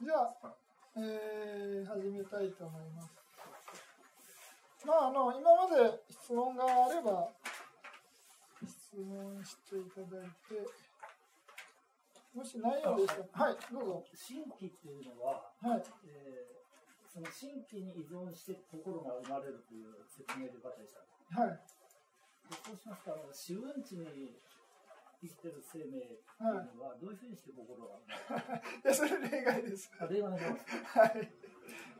じゃあ、えー、始めたいと思います。まあ、あの、今まで質問があれば、質問していただいて、もしないようでしたら、はい、どうぞ。新規っていうのは、はい、えーその新規に依存して心が生まれるという説明でよかったでした。はい、でそうしますと、あの死運地に生きてる生命っていうのは、どういうふうにして心が いや、それ例外です。あ例外ですはい。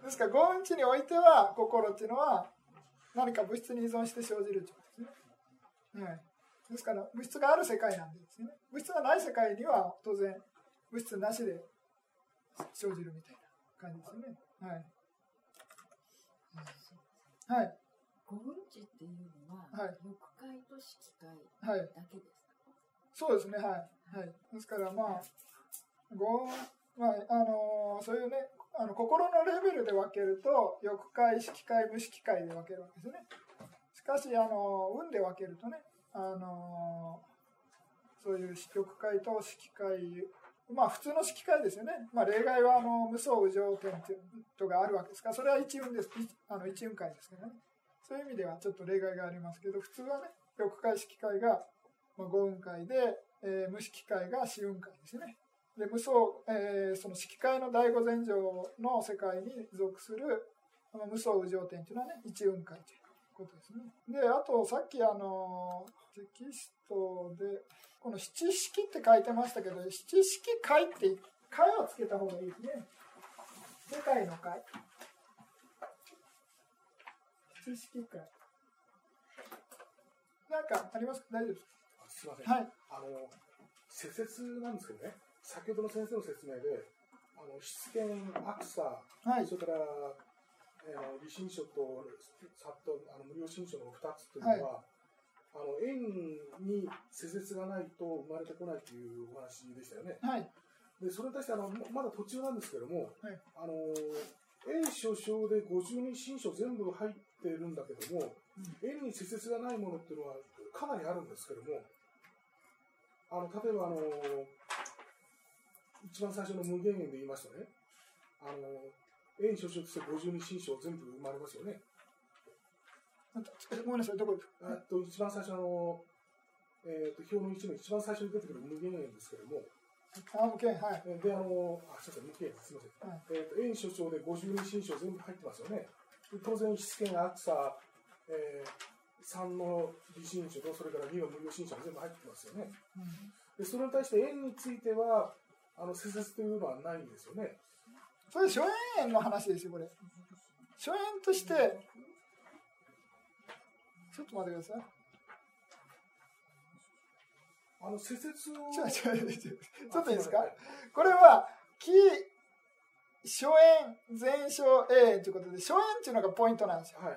ですから、五運地においては、心っていうのは、何か物質に依存して生じるということですね。はい。ですから、物質がある世界なんですね。物質がない世界には、当然、物質なしで生じるみたいな感じですね。はい。はい。五分地っていうのは、はい欲界と色界はい。だけですかそうですね、はい。はい、ですから、まあ、ごまあ、あのそういうね、あの心のレベルで分けると、欲界、色界、無色界で分けるわけですね。しかし、あの運で分けるとね、あのそういう欲界と色界、まあ普通の色界ですよね。まあ例外はあの無双無常点っていうとがあるわけですから、それは一運です。あの一運界ですからね。そういう意味ではちょっと例外がありますけど、普通はね、欲界、色界がまあ、五運界で、えー無色界が四運界ですね。で無双、えーその色界の第五禅定の世界に属するこの無双無常点というのはね一運界ということですね。であとさっきあのテキストでこの七式って書いてましたけど七式界って界をつけた方がいいですね。世界の界。七式界。なんかありますか？大丈夫ですか？すみません、かはい。あの施設なんですけどね、先ほどの先生の説明で、あの湿気アクサ、はいそれから、えー、理心書とさっとあの無料心書の2つというのは、あの円に施設がないと生まれてこないというお話でしたよね。はい。でそれに対してあのままだ途中なんですけども、はいあの円所掌で52新書全部入ってるんだけども、円に施設がないものっていうのはかなりあるんですけどもあの例えばあの一番最初の無限円で言いますとねあの円所掌として52新書全部生まれますよね。ごめんなさい、どこ？えっと一番最初の、えー、と表の1の一番最初に出てくる無限円ですけどもあ、無限、はい。えで、あの、あ、すみません、無形すみません。はいえっ、と、円所長で52新書全部入ってますよね。で当然、筆権、アクサ、えー、3の理新書と、それから2の無料新書も全部入ってますよね。で、それに対して円については、あの、施設というのはないんですよね。それ、諸縁の話ですよ、これ。諸縁として、ちょっと待ってください。あの、施設を。ちょちょちょっといいですかあこれは、木、諸縁、全諸縁ということで、諸縁っていうのがポイントなんですよ。はい。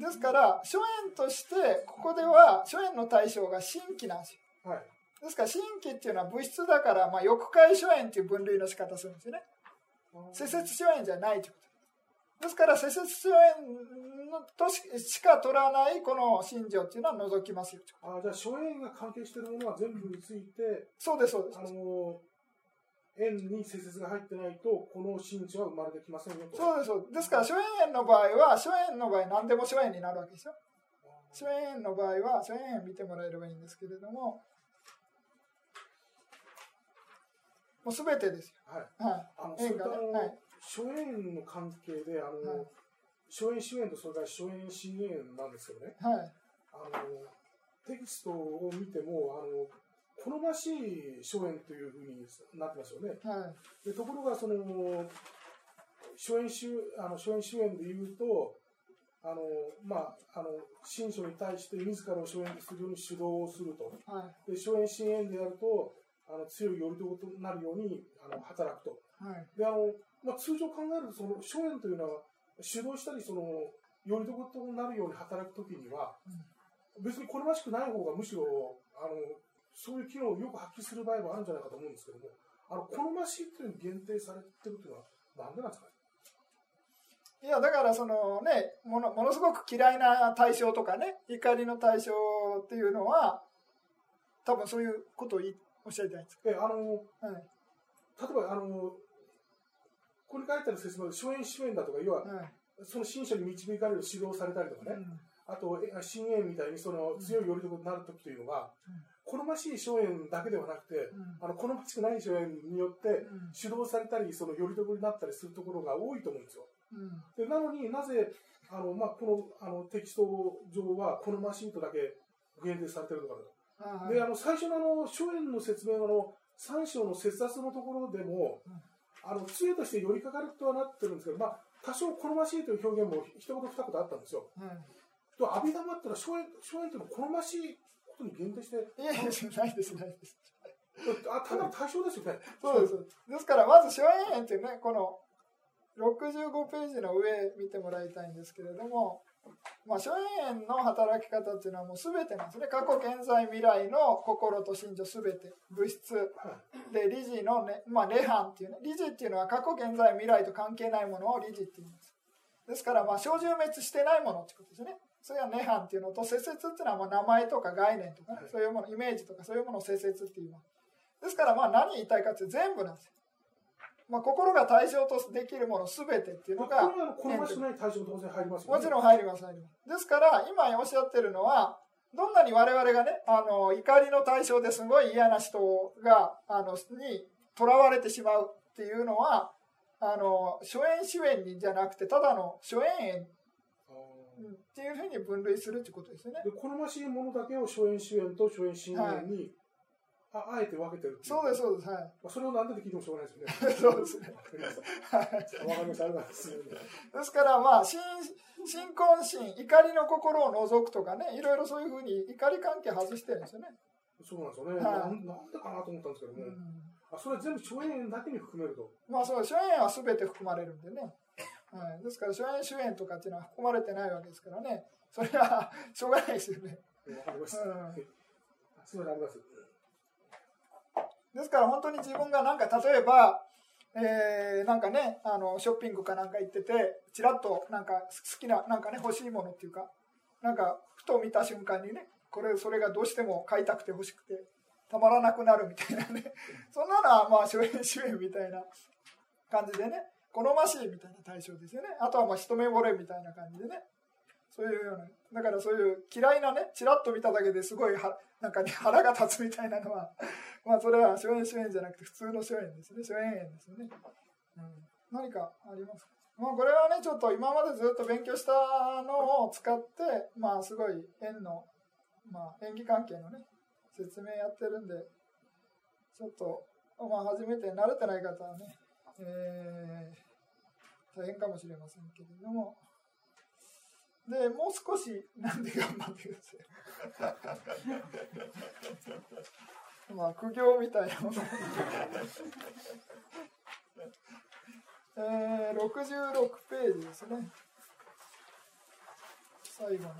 ですから、諸縁として、ここでは、諸縁の対象が新規なんですよ。はい。ですから、新規っていうのは物質だから、まあ、欲界諸縁っていう分類の仕方するんですよね。施設諸縁じゃないということですから施設諸縁のとししか取らないこの信条っていうのは除きますよとあじゃあ、諸縁が関係しているものは全部について、そうですそうですあの、円に施設が入ってないと、この神地は生まれてきませんよと。そうです。そうですから諸縁の場合は諸縁の場合何でも諸縁になるわけですよ。諸縁の場合は諸縁見てもらえればいいんですけれどももう全てですよ。はい。はい。あの、縁がねい。諸縁の関係で、あの、はい。諸縁主縁とそれから諸縁支援なんですけどね、はい。あの、テキストを見ても、あの、好ましい諸縁というふうになってますよね。はいでところが、その、諸縁主、あの、諸縁主縁で言うと、あの、まあ、あの、新書に対して自らを諸縁とするように主導をすると。はいで、諸縁支援であると、あの強い頼りとなるようにあの働くと。はいであのまあ、通常考えるとその諸縁というのは主導したりそのよりどことなるように働くときには、別に好ましくない方がむしろあのそういう機能をよく発揮する場合もあるんじゃないかと思うんですけどもあの好ましいというのに限定されてるというのはなんでなんですかね？いやだからそのねものものすごく嫌いな対象とかね怒りの対象っていうのは多分そういうことをおっしゃりたいんですえあのか、はい。例えばあのここに書いてある説明で、初演主演だとか、要は、はい。その新書に導かれる指導されたりとかね、うん。あと、え新縁みたいにその強い頼りになるときというのが、うん好ましい初演だけではなくて、うんあの好ましくない初演によって、うん指導されたり、そのよりどころになったりするところが多いと思うんですよ。うんでなのになぜあの、まあ、このあのテキスト上は好ましいとだけ限定されてるのかなと。であの最初のあの初演の説明のあの3章の節脱のところでも、うんあの杖として寄りかかるとはなってるんですけど、まあ、多少好ましいという表現も一言二言あったんですよ。はいと阿弥陀ってのは初演初演というのは好ましいに限定して、いやいや、ないです、ないです。あただ対象ですよね。そうです。ですから、まず、初演園っていうね、この65ページの上見てもらいたいんですけれども、まあ、初演園の働き方っていうのはもう全てなんですね。過去、現在、未来の心と心情全て、物質、はいで、理事のね、まあ、涅槃っていうね、理事っていうのは過去、現在、未来と関係ないものを理事って言います。ですから、まあ、小獣滅してないものってことですね。それは涅槃っていうのと、節節っていうのはまあ名前とか概念とかね、そういうもの、イメージとかそういうものを節節って言います。ですから、まあ、何言いたいかって全部なんですよ。まあ、心が対象とできるもの全てっていうこのが、れはあの好ましくない対象当然入ります。もちろん入ります、入ります。ですから、今おっしゃってるのは、どんなに我々がね、あの、怒りの対象ですごい嫌な人が、あの、に囚われてしまうっていうのは、あの、初演主演にじゃなくて、ただの初演演っていうふうに分類するってことですよね。で好ましいものだけを初演主演と初演新演に、ああえて分けてるそうです、そうです、はい。まあ、それを何でで聞いてもしょうがないですよね。そうですね。わかりました。わかりました。ありがとうございます。ですから、まあ、新、新婚心、怒りの心を除くとかね、いろいろそういうふうに怒り関係外してるんですよね。そうなんですよね。はいなんなんでかなと思ったんですけども、うんあそれは全部初演だけに含めると。まあそう初演は全て含まれるんでね、はい、ですから初演主演とかっていうのは含まれてないわけですからね。それは しょうがないですよね。わかりました。うん。はいすみません、あります。ですから本当に自分がなんか例えば、えーなんかねあのショッピングかなんか行っててちらっとなんか好きななんかね欲しいものっていうかなんかふと見た瞬間にねこれそれがどうしても買いたくて欲しくてたまらなくなるみたいなね。そんなのはまあ初演主演みたいな感じでね好ましいみたいな対象ですよね。あとはまあ一目惚れみたいな感じでね。そういうようなだからそういう嫌いなねちらっと見ただけですごいはなんかね腹が立つみたいなのは まあそれは初演主演じゃなくて普通の初演ですね。初演演ですよね、うん、何かありますか？まあこれはねちょっと今までずっと勉強したのを使ってまあすごい演の、まあ、演技関係のね説明やってるんでちょっと、まあ、初めて慣れてない方はね、えー大変かもしれませんけれども。でもう少しなんで頑張ってください。まあ苦行みたいなもの。えー、66ページですね。最後の。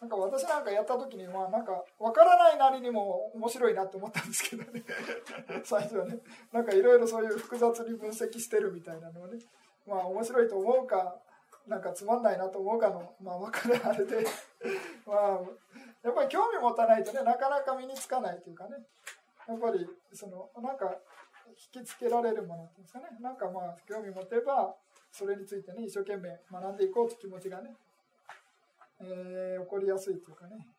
なんか私なんかやった時にまあなんか分からないなりにも面白いなって思ったんですけどね。最初はね。なんかいろいろそういう複雑に分析してるみたいなのはね。まあ面白いと思うかなんかつまんないなと思うかのまあ分かるあれで。まあやっぱり興味持たないとねなかなか身につかないというかね。やっぱりそのなんか引きつけられるものっていうんですかね。なんかまあ興味持てばそれについてね一生懸命学んでいこうという気持ちがねえー起こりやすいというかね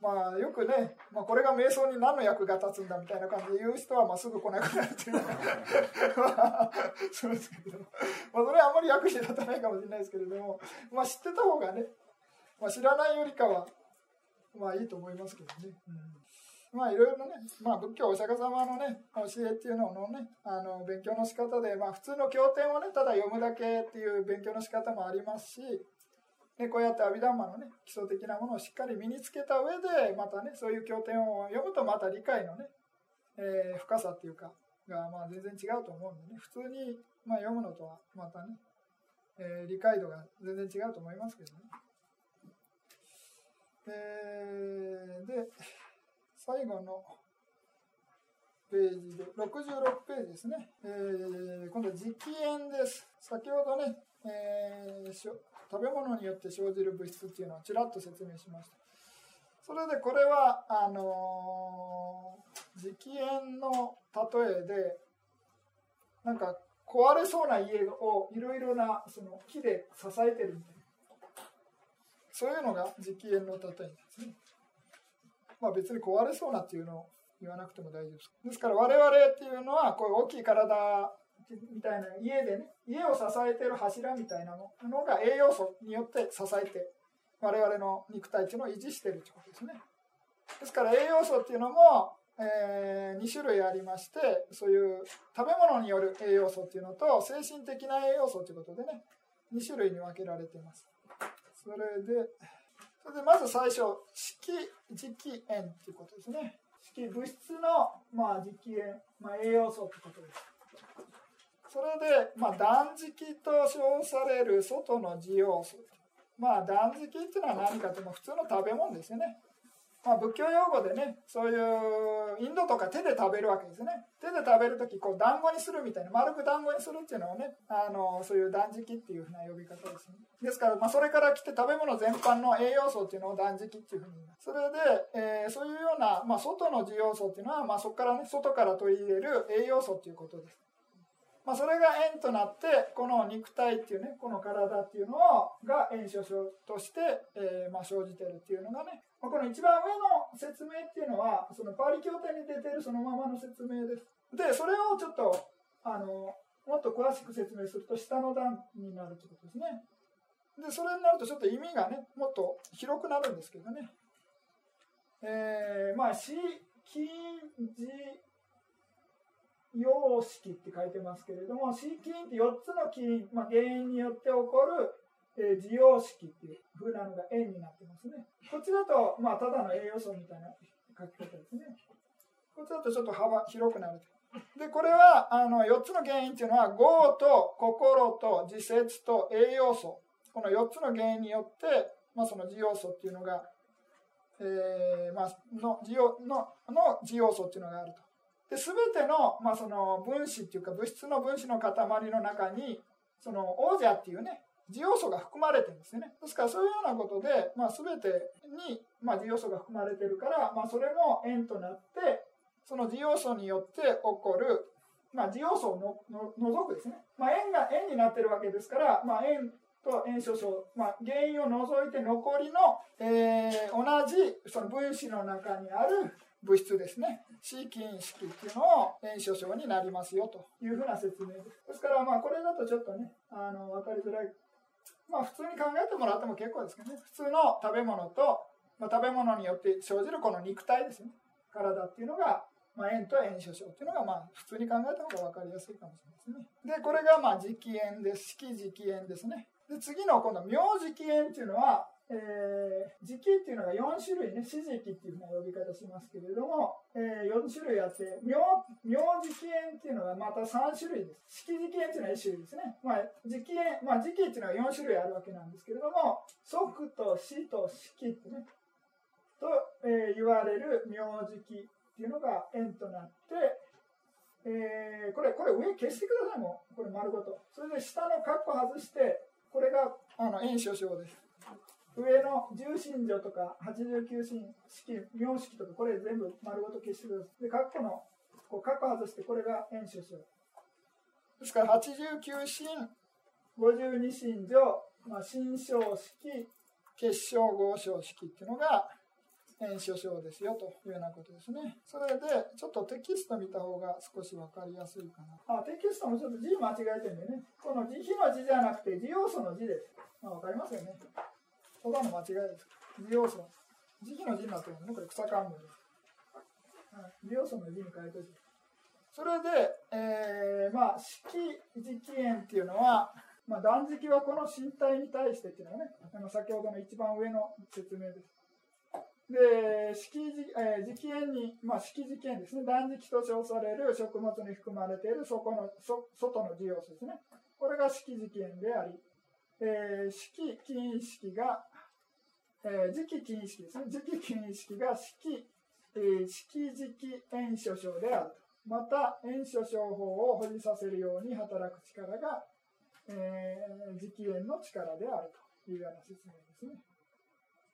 まあよくね、まあ、これが瞑想に何の役が立つんだみたいな感じで言う人はまあすぐ来なくなるというか。そうですけど、まあ、それはあんまり役に立たないかもしれないですけれども、まあ、知ってた方がね、まあ、知らないよりかはまあいいと思いますけどね。うん、まあいろいろね、まあ、仏教お釈迦様のね教えっていうののねあの勉強の仕方で、まあ、普通の経典をねただ読むだけっていう勉強の仕方もありますしね、こうやって阿弥陀マのね基礎的なものをしっかり身につけた上でまたねそういう経典を読むとまた理解のね、えー深さっていうかがまあ全然違うと思うんでね普通にまあ読むのとはまたね、えー理解度が全然違うと思いますけどね。えーで最後のページで66ページですね、えー今度は直縁です先ほどね、えー食べ物によって生じる物質っていうのをちらっと説明しましたそれでこれはあのー磁気円の例えでなんか壊れそうな家をいろいろなその木で支えてるみたいなそういうのが磁気円の例えですね。まあ別に壊れそうなっていうのを言わなくても大丈夫です。ですから我々っていうのはこういう大きい体みたいな家でね家を支えてる柱みたいなのが栄養素によって支えて我々の肉体っていうのを維持してるってことですね。ですから栄養素っていうのも、えー、2種類ありましてそういう食べ物による栄養素っていうのと精神的な栄養素ということでね2種類に分けられています。それでそれでまず最初色磁気塩っていうことですね。色物質の、まあ、磁気塩、まあ、栄養素ってことです。それで、まあ、断食と称される外の滋養素。まあ、断食っていうのは何かというと普通の食べ物ですよね。まあ、仏教用語でねそういうインドとか手で食べるわけですね。手で食べる時こう団子にするみたいな丸く団子にするっていうのをねあのそういう断食っていうふうな呼び方ですねですから、まあ、それから来て食べ物全般の栄養素っていうのを断食っていうふうに言います。それで、えー、そういうような、まあ、外の滋養素っていうのは、まあ、そこからね外から取り入れる栄養素っていうことですまあ、それが円となってこの肉体っていうねこの体っていうのをが円所象として、えー、まあ、生じてるっていうのがねまこの一番上の説明っていうのはそのパリ協定に出てるそのままの説明です。でそれをちょっとあのもっと詳しく説明すると下の段になるってことですね。でそれになるとちょっと意味がねもっと広くなるんですけどね。えー、まあ死金字様式って書いてますけれども、死菌って4つの起因、まあ、原因によって起こる、えー、需要式っていう風なのが円になってますね。こっちだと、まあ、ただの栄養素みたいな書き方ですね。こっちだとちょっと幅広くなるで、これはあの4つの原因っていうのは、業と心と自節と栄養素。この4つの原因によって、まあ、その需要素っていうのが、えー、まあ、の需要のの需要素っていうのがあると。で全ての,、まあその分子っていうか物質の分子の塊の中にその王者っていうね自要素が含まれてるんですよね。ですからそういうようなことで、まあ、全てに、まあ、自要素が含まれてるから、まあ、それも円となってその自要素によって起こる、まあ、自要素をのの除くですね、まあ、円が円になってるわけですから、まあ、円と円所象、まあ、原因を除いて残りの、えー、同じその分子の中にある物質ですね。C 菌式っていうのを炎症症になりますよというふうな説明です。ですからまあこれだとちょっとねあの分かりづらい。まあ普通に考えてもらっても結構ですけどね。普通の食べ物と、まあ、食べ物によって生じるこの肉体ですね。体っていうのがまあ、炎と炎症症っていうのがまあ普通に考えた方が分かりやすいかもしれないですね。でこれがまあ磁気炎です。色磁気炎ですね。で次の今度妙磁気炎っていうのはえー、時期っていうのが4種類ね、四時期っていうふうな呼び方しますけれども、えー、4種類あって、妙、妙時期炎っていうのがまた3種類です。四季時期炎っていうのは1種類ですね。まあ、時期炎、まあ時期っていうのは4種類あるわけなんですけれども、即と死と四季ってね、と、えー、言われる妙時期っていうのが円となって、えー、これ、これ上消してくださいもう。これ丸ごと。それで下のカッコ外して、これが、あの、円所章です。上の重心女とか89神式、名式とか、これ全部丸ごと消してください。で、括弧の、こう、括弧外して、これが演習書。ですから、89神、52神女、まあ、新章式、結晶合章式っていうのが、演習書ですよというようなことですね。それで、ちょっとテキスト見た方が少しわかりやすいかな。あ、テキストもちょっと字間違えてるんでね。この字、非の字じゃなくて、字要素の字です。まあ、わかりますよね。ほとんど間違いです。利用素。時期の字になってるのね、これ草冠です。利用素の字に変えといて。それで、えー、まあ、式時期炎っていうのは、まあ、断食はこの身体に対してっていうのがね、あの先ほどの一番上の説明です。で、式時、えー、時期炎に、まあ、式時期炎ですね、断食と称される食物に含まれているそこのそ外の需要素ですね。これが式時期炎であり、えー、式禁式が、えー、時期禁式ですね。時期禁式が式、えー、式時期炎症症であると。また、炎症症法を保持させるように働く力が、えー、磁気炎の力であるというような説明ですね。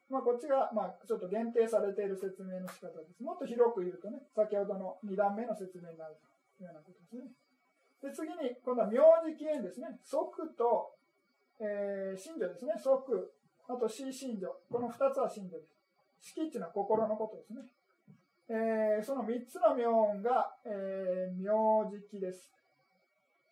まあ、こっちが、まあ、ちょっと限定されている説明の仕方です。もっと広く言うとね、先ほどの2段目の説明になるというようなことですね。で、次に、今度は名字起源ですね。即と、えー、信女ですね。即、あと C 信女。この2つは信女です。式っていうのは心のことですね。えー、その3つの名音が、えー、名字記です。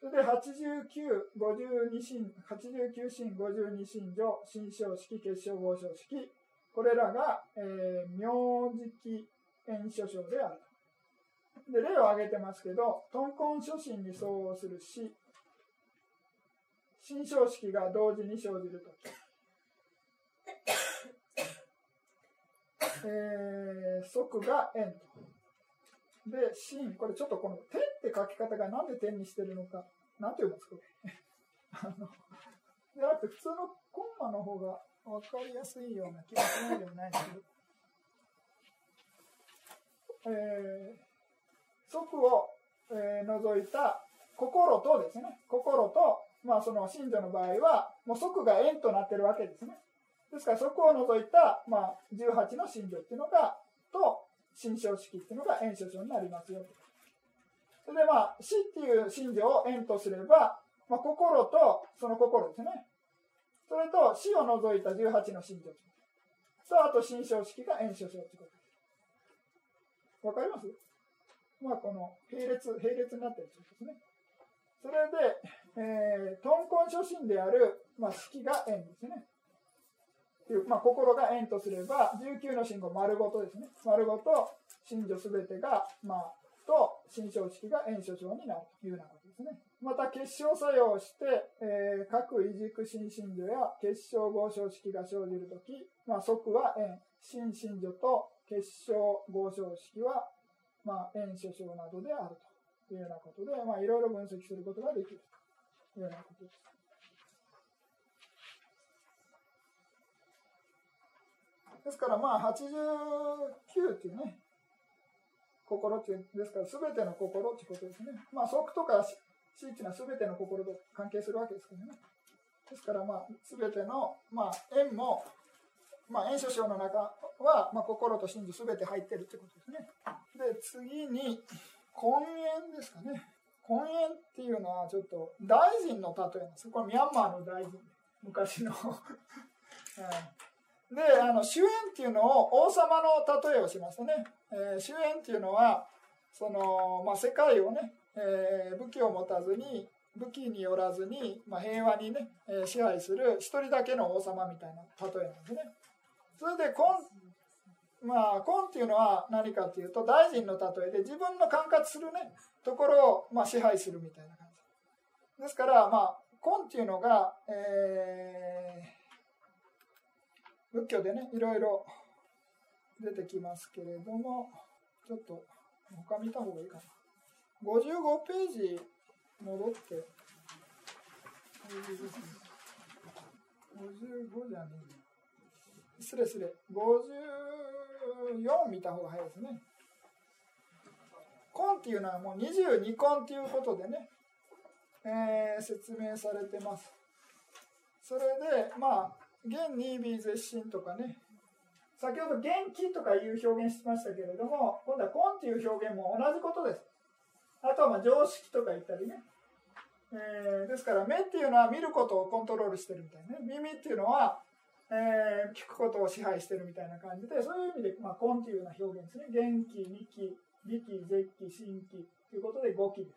それで89、52神、89神、52神女、新章式、結晶合章式、これらが、えー、名字記演書章である。で、例を挙げてますけど、トンコン初心に相応する詩、新章式が同時に生じるとき。えー、即が円と。で、真、これちょっとこの点って書き方がなんで点にしてるのか、なんて読むんですか、これ。あの、であって普通のコンマの方が分かりやすいような気がしないでもないんですけど、えー、即を、えー、除いた心とですね、心と、まあその信者の場合は、もう即が円となってるわけですね。ですからそこを除いた、まあ、18の信条っていうのが、と、新章式っていうのが円書書になりますよ。それでまあ、死っていう信条を円とすれば、まあ、心とその心ですね。それと死を除いた18の信条と、あと新章式が円書書ってことです。わかります？まあ、この並列、並列になってるってことですね。それで、えー、トンコン初心である、まあ、式が円ですね。いう、まあ、心が円とすれば、19の信号丸ごとですね。丸ごと、信女すべてが、まあ、と、心象式が円所長になるというようなことですね。また、結晶作用して、えー、各異軸新信女や結晶合唱式が生じるとき、まあ、即は円、新信女と結晶合唱式は、まあ、円所長などであるというようなことで、まあ、いろいろ分析することができるというようなことです。ですからまあ89っていうね、心っていうですから全ての心っていうことですね。まあ即とか死っていうのは全ての心と関係するわけですけどね。ですからまあ全ての、まあ縁も、まあ縁書章の中は、まあ、心と真珠全て入ってるってことですね。で、次に、根源ですかね。根源っていうのはちょっと大臣の例えなんです。これミャンマーの大臣。昔の で、あの、主演っていうのを王様の例えをしますね。えー、主演っていうのは、その、まあ、世界をね、えー、武器を持たずに、武器によらずに、まあ、平和にね、えー、支配する一人だけの王様みたいな例えなんですね。それで、コン、まあ、コンっていうのは何かっていうと、大臣の例えで自分の管轄するね、ところを、まあ、支配するみたいな感じ。ですから、まあ、コンっていうのが、えー、仏教でね、いろいろ出てきますけれども、ちょっと他見た方がいいかな。55ページ戻って、55じゃねえ失礼失礼。54見た方が早いですね。根っていうのはもう22根っていうことでね、えー、説明されてます。それで、まあ、元に微絶心とかね、先ほど元気とかいう表現しましたけれども、今度は根っていう表現も同じことです。あとはまあ常識とか言ったりね。えー、ですから目っていうのは見ることをコントロールしてるみたいなね。耳っていうのは、えー、聞くことを支配してるみたいな感じで、そういう意味で、まあ、根っていうような表現ですね。元気、二気、微気、絶気、心気ということで五気です。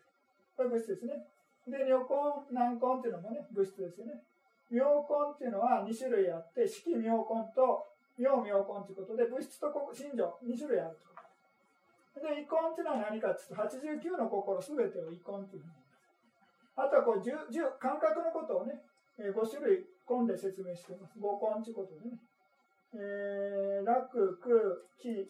これ物質ですね。で、女根、軟根っていうのもね、物質ですよね。妙根っていうのは2種類あって、式妙根と妙妙根ということで、物質と心情2種類あると。で、遺根っていうのは何かっていうと、89の心すべてを遺根っていうふうにあとはこう、感覚のことをね、5種類根で説明しています。五根ということでね。えー、楽、空、気、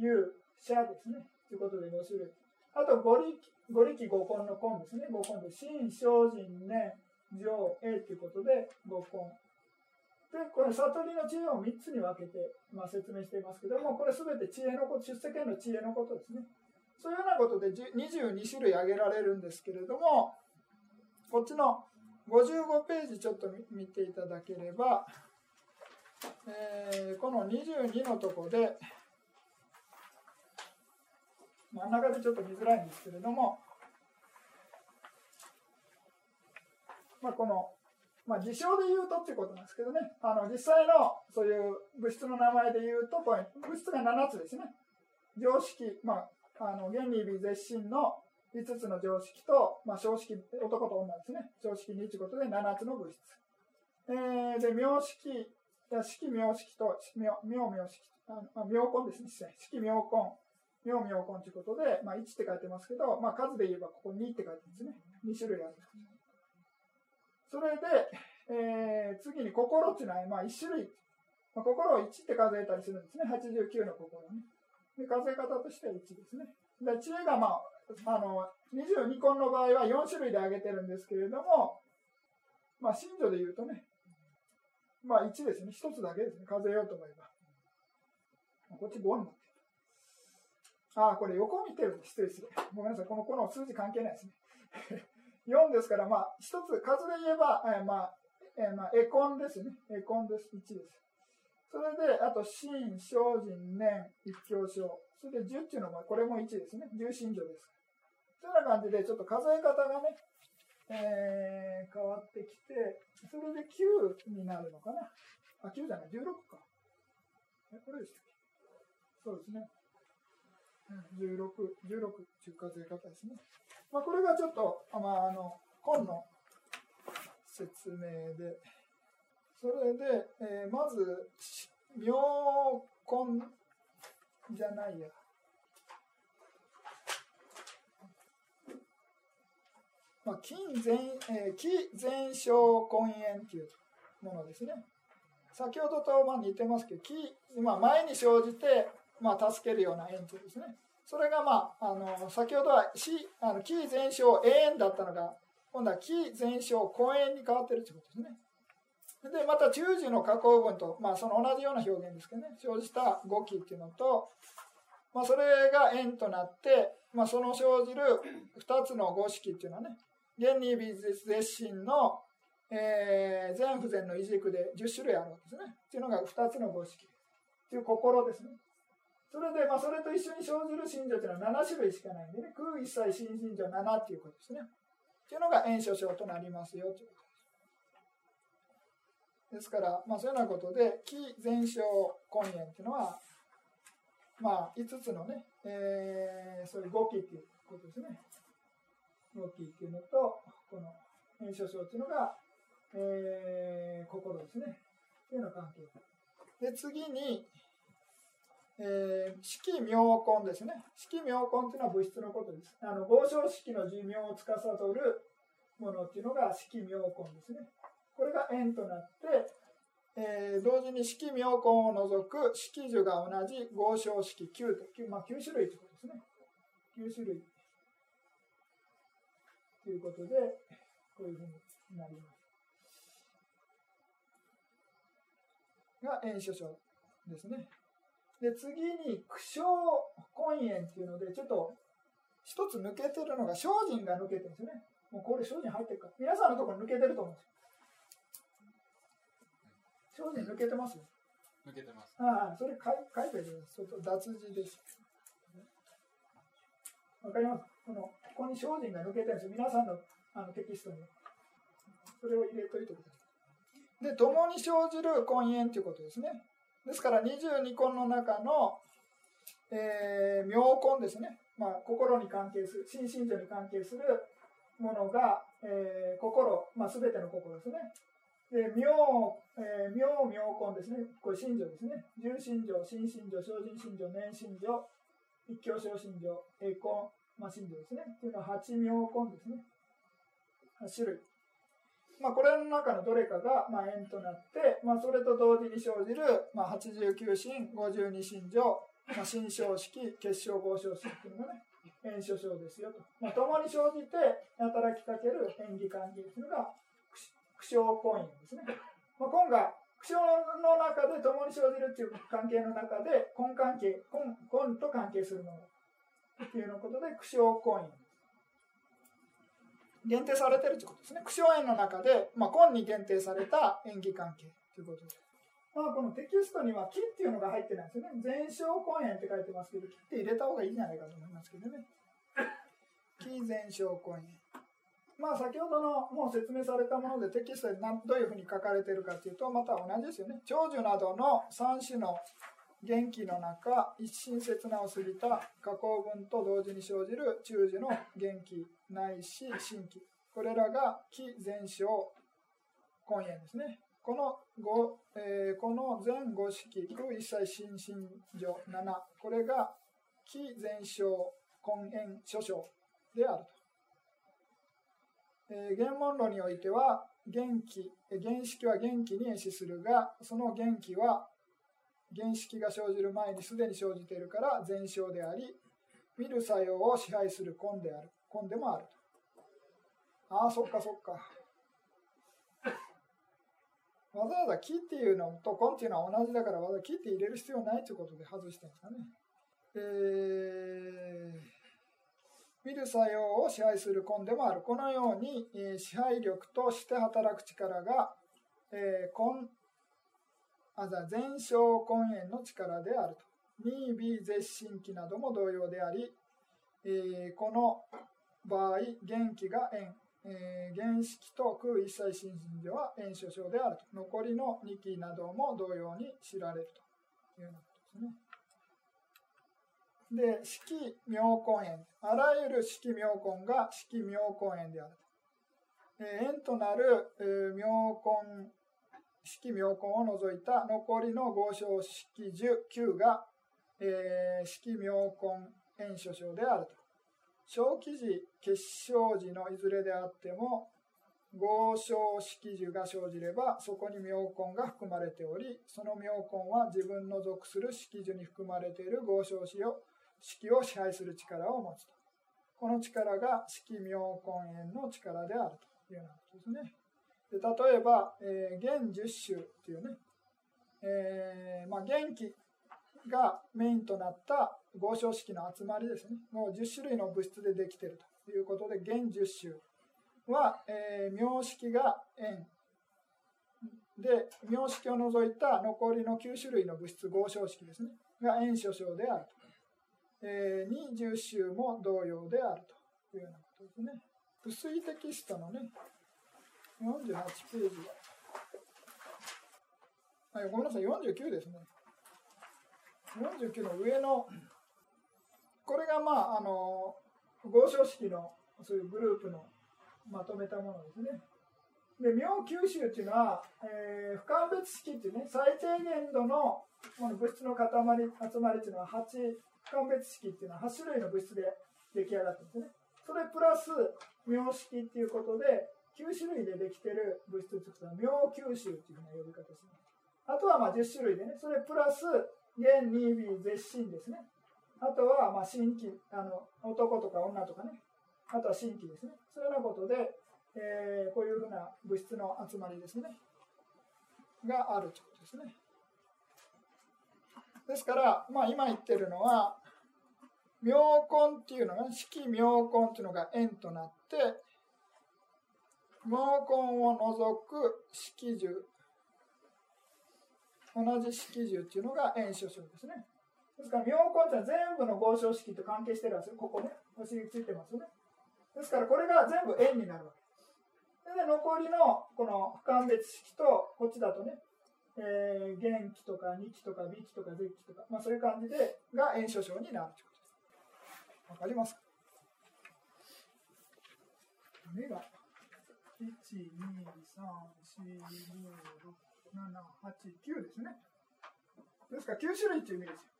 有、者ですね。ということで5種類。あと五力、五力五根の根ですね。五根で、心、精進、念、上 A ということで五根。で、これ悟りの知恵を3つに分けて、まあ、説明していますけども、これ全て知恵のこと、出世権の知恵のことですね。そういうようなことで22種類挙げられるんですけれども、こっちの55ページちょっと見ていただければ、えーこの22のとこで真ん中でちょっと見づらいんですけれども、まあ、この、まあ、事象で言うとっていうことなんですけどね。あの実際のそういう物質の名前で言うとこれ物質が7つですね。常識、まあ、あの原理微絶心の5つの常識と、まあ、正式男と女ですね。常識2ということで7つの物質、えーで名式いや式名式と名名名式。ああ妙根ですね式妙根。妙妙根ということで、まあ、1って書いてますけど、まあ、数で言えばここ2って書いてるんですね。2種類あるそれで、えー次に心っていうのは、まあ、1種類、まあ、心を1って数えたりするんですね89の心ねで数え方としては1ですねで知恵が、まあ、あの22根の場合は4種類で挙げてるんですけれども、まあ、信女で言うとね、まあ1ですね、1つだけですね、数えようと思えば。こっち5になってる。ああ、これ横見てるんで、失礼失礼。ごめんなさい、このこの数字関係ないですね。4ですから、まあ、1つ、数で言えば、えーまあ、えーまあ、エコンですね。エコンです、1です。それで、あと、心、精進、年、一教書。それで、10っていうのも、これも1ですね。重心情です。そういうような感じで、ちょっと数え方がね、えー変わってきて、それで9になるのかな。あ、9じゃない、16か。え、これでしたっけ？そうですね。うん16、16っていう数え方ですね。まあ、これがちょっと、まあ、あの、今の説明で、それで、えーまず、妙根じゃないや。まあ、金前、えー、気前症根炎というものですね。先ほどとまあ似てますけど、気、まあ、前に生じて、まあ、助けるような炎とですね。それが、まあ、あの先ほどは死あの気前症永遠だったのが、今度は気前症根炎に変わってるということですね。で、また中樹の加工文と、まあ、その同じような表現ですけどね、生じた語気っていうのと、まあ、それが円となって、まあ、その生じる2つの語式っていうのはね、原理美術絶心の、えー、全不全の異軸で10種類あるわけですね。っていうのが2つの語式。っていう心ですね。それで、まあ、それと一緒に生じる信条というのは7種類しかないんでね、空一切新信条7っていうことですね。っていうのが炎症症となりますよということです。ですから、まあ、そういうようなことで、気全症根炎っていうのは、まあ、5つのね、えーそういう語気っていうことですね。動きっていうのと、この炎症症っていうのが、えー心ですね。っていうような関係。で、次に、えー、色妙根ですね。色妙根っていうのは物質のことです。あの、合唱式の寿命を司るものっていうのが色妙根ですね。これが円となって、えー同時に色妙根を除く式樹が同じ合唱式9と、9, まあ、9種類ということですね。9種類。ということで、こういうふうになります。が炎症症ですね。で、次に、苦笑根炎っていうので、ちょっと一つ抜けてるのが、精進が抜けてるんですよね。もうこれ精進入ってるから。皆さんのところ抜けてると思うんですよ。精進抜けてます抜けてます。ああ、それ書い書いてるんです。と脱字です。わかります？この、ここに精進が抜けてるんですよ。皆さんのあのテキストに。それを入れといてください。で、共に生じる根源ということですね。ですから、22根の中の、えー、妙根ですね。まあ、心に関係する、心身情に関係するものが、えー心、まあ、すべての心ですね。で、妙、えー、妙妙根ですね。これ心情ですね。重心情、心心情、精進心情、年心情、一教小心情、栄根、まあ、心情ですね。っていうのは八妙根ですね。8種類。まあ、これの中のどれかが、まあ、円となって、まあ、それと同時に生じる、まあ、89心、52心情、まあ、心象式、結晶合唱式っていうのがね、円所症ですよと。まあ、共に生じて働きかける演技関係っていうのが、苦笑婚姻ですね。まあ、今が苦笑の中で共に生じるっていう関係の中で、根関係、根と関係するものっていうのことで、苦笑婚姻。限定されてるということですね。苦笑縁の中で、まあ、根に限定された演技関係ということで。まあ、このテキストには木っていうのが入ってないんですよね。全焼根炎って書いてますけど、木って入れた方がいいんじゃないかと思いますけどね。木全焼根炎。まあ、先ほどのもう説明されたものでテキストでどういうふうに書かれてるかというと、また同じですよね。長寿などの3種の元気の中、一親切なを過ぎた加工分と同時に生じる中寿の元気ないし新規。これらが木全焼根炎ですね。この五、えーこの全五式、空一切心身上7、これが気全焼根炎諸症であると。えー、原文論においては、元気、原式は元気に演視するが、その元気は原式が生じる前にすでに生じているから全焼であり、見る作用を支配する根である、根でもあると。ああ、そっかそっか。わざわざ木っていうのと根っていうのは同じだからわざわざ木って入れる必要ないということで外してるんですかね。えー見る作用を支配する根でもある。このように、えー支配力として働く力が、えー根あざ全焼根炎の力であると。2微絶心気なども同様であり、えーこの場合、元気が円、えー原式と空一切心身では炎症症であると。残りの2期なども同様に知られるというようなことですね。で、色妙根炎。あらゆる色妙根が色妙根炎であると。えー円となる、えー妙根、色妙根を除いた残りの合唱式19が、えー色妙根炎症症であると。小記事、結晶時のいずれであっても、合唱式樹が生じれば、そこに妙根が含まれており、その妙根は自分の属する式樹に含まれている合唱詞を式を支配する力を持つと。この力が式妙根炎の力であるというようなことですね。で例えば、えー、元十種っていうね、えーまあ、元気がメインとなった合唱式の集まりですね。もう10種類の物質でできているということで、元十種は、えー、名式が円で、名式を除いた残りの9種類の物質合唱式ですね。が円諸症であると。えー、に十種も同様であるというようなことですね。薄いテキストのね、48ページは、あごめんなさい、49ですね。49の上の、これがまあ、あの、合唱式のそういうグループのまとめたものですね。で、妙九州っていうのは、えー、不完別式っていうね、最低限度のこの物質の塊、集まりっていうのは8、不完別式っていうのは8種類の物質で出来上がってるんですね。それプラス妙式っていうことで、9種類でできてる物質を作ったら妙九州っていうふうな呼び方します。あとはまあ10種類でね、それプラス元二微絶心ですね。あとはまあ新規、あの男とか女とかね、あとは新規ですね。そういうようなことで、えーこういうふうな物質の集まりですね。があるということですね。ですから、まあ今言ってるのは、妙根っていうのが、式妙根っていうのが円となって、妙根を除く式樹、同じ式樹っていうのが円諸症ですね。ですから、妙根っていうのは全部の合唱式と関係してるんですよ。ここね。お尻ついてますよね。ですから、これが全部円になるわけ。で、残りのこの不完別式と、こっちだとね、えー、元気とか二期とか微期とか絶期とか、まあそういう感じで、が炎症症になるということです。わかりますか？目が、1、2、3、4、5、6、7、8、9ですね。ですから9種類っていう意味ですよ。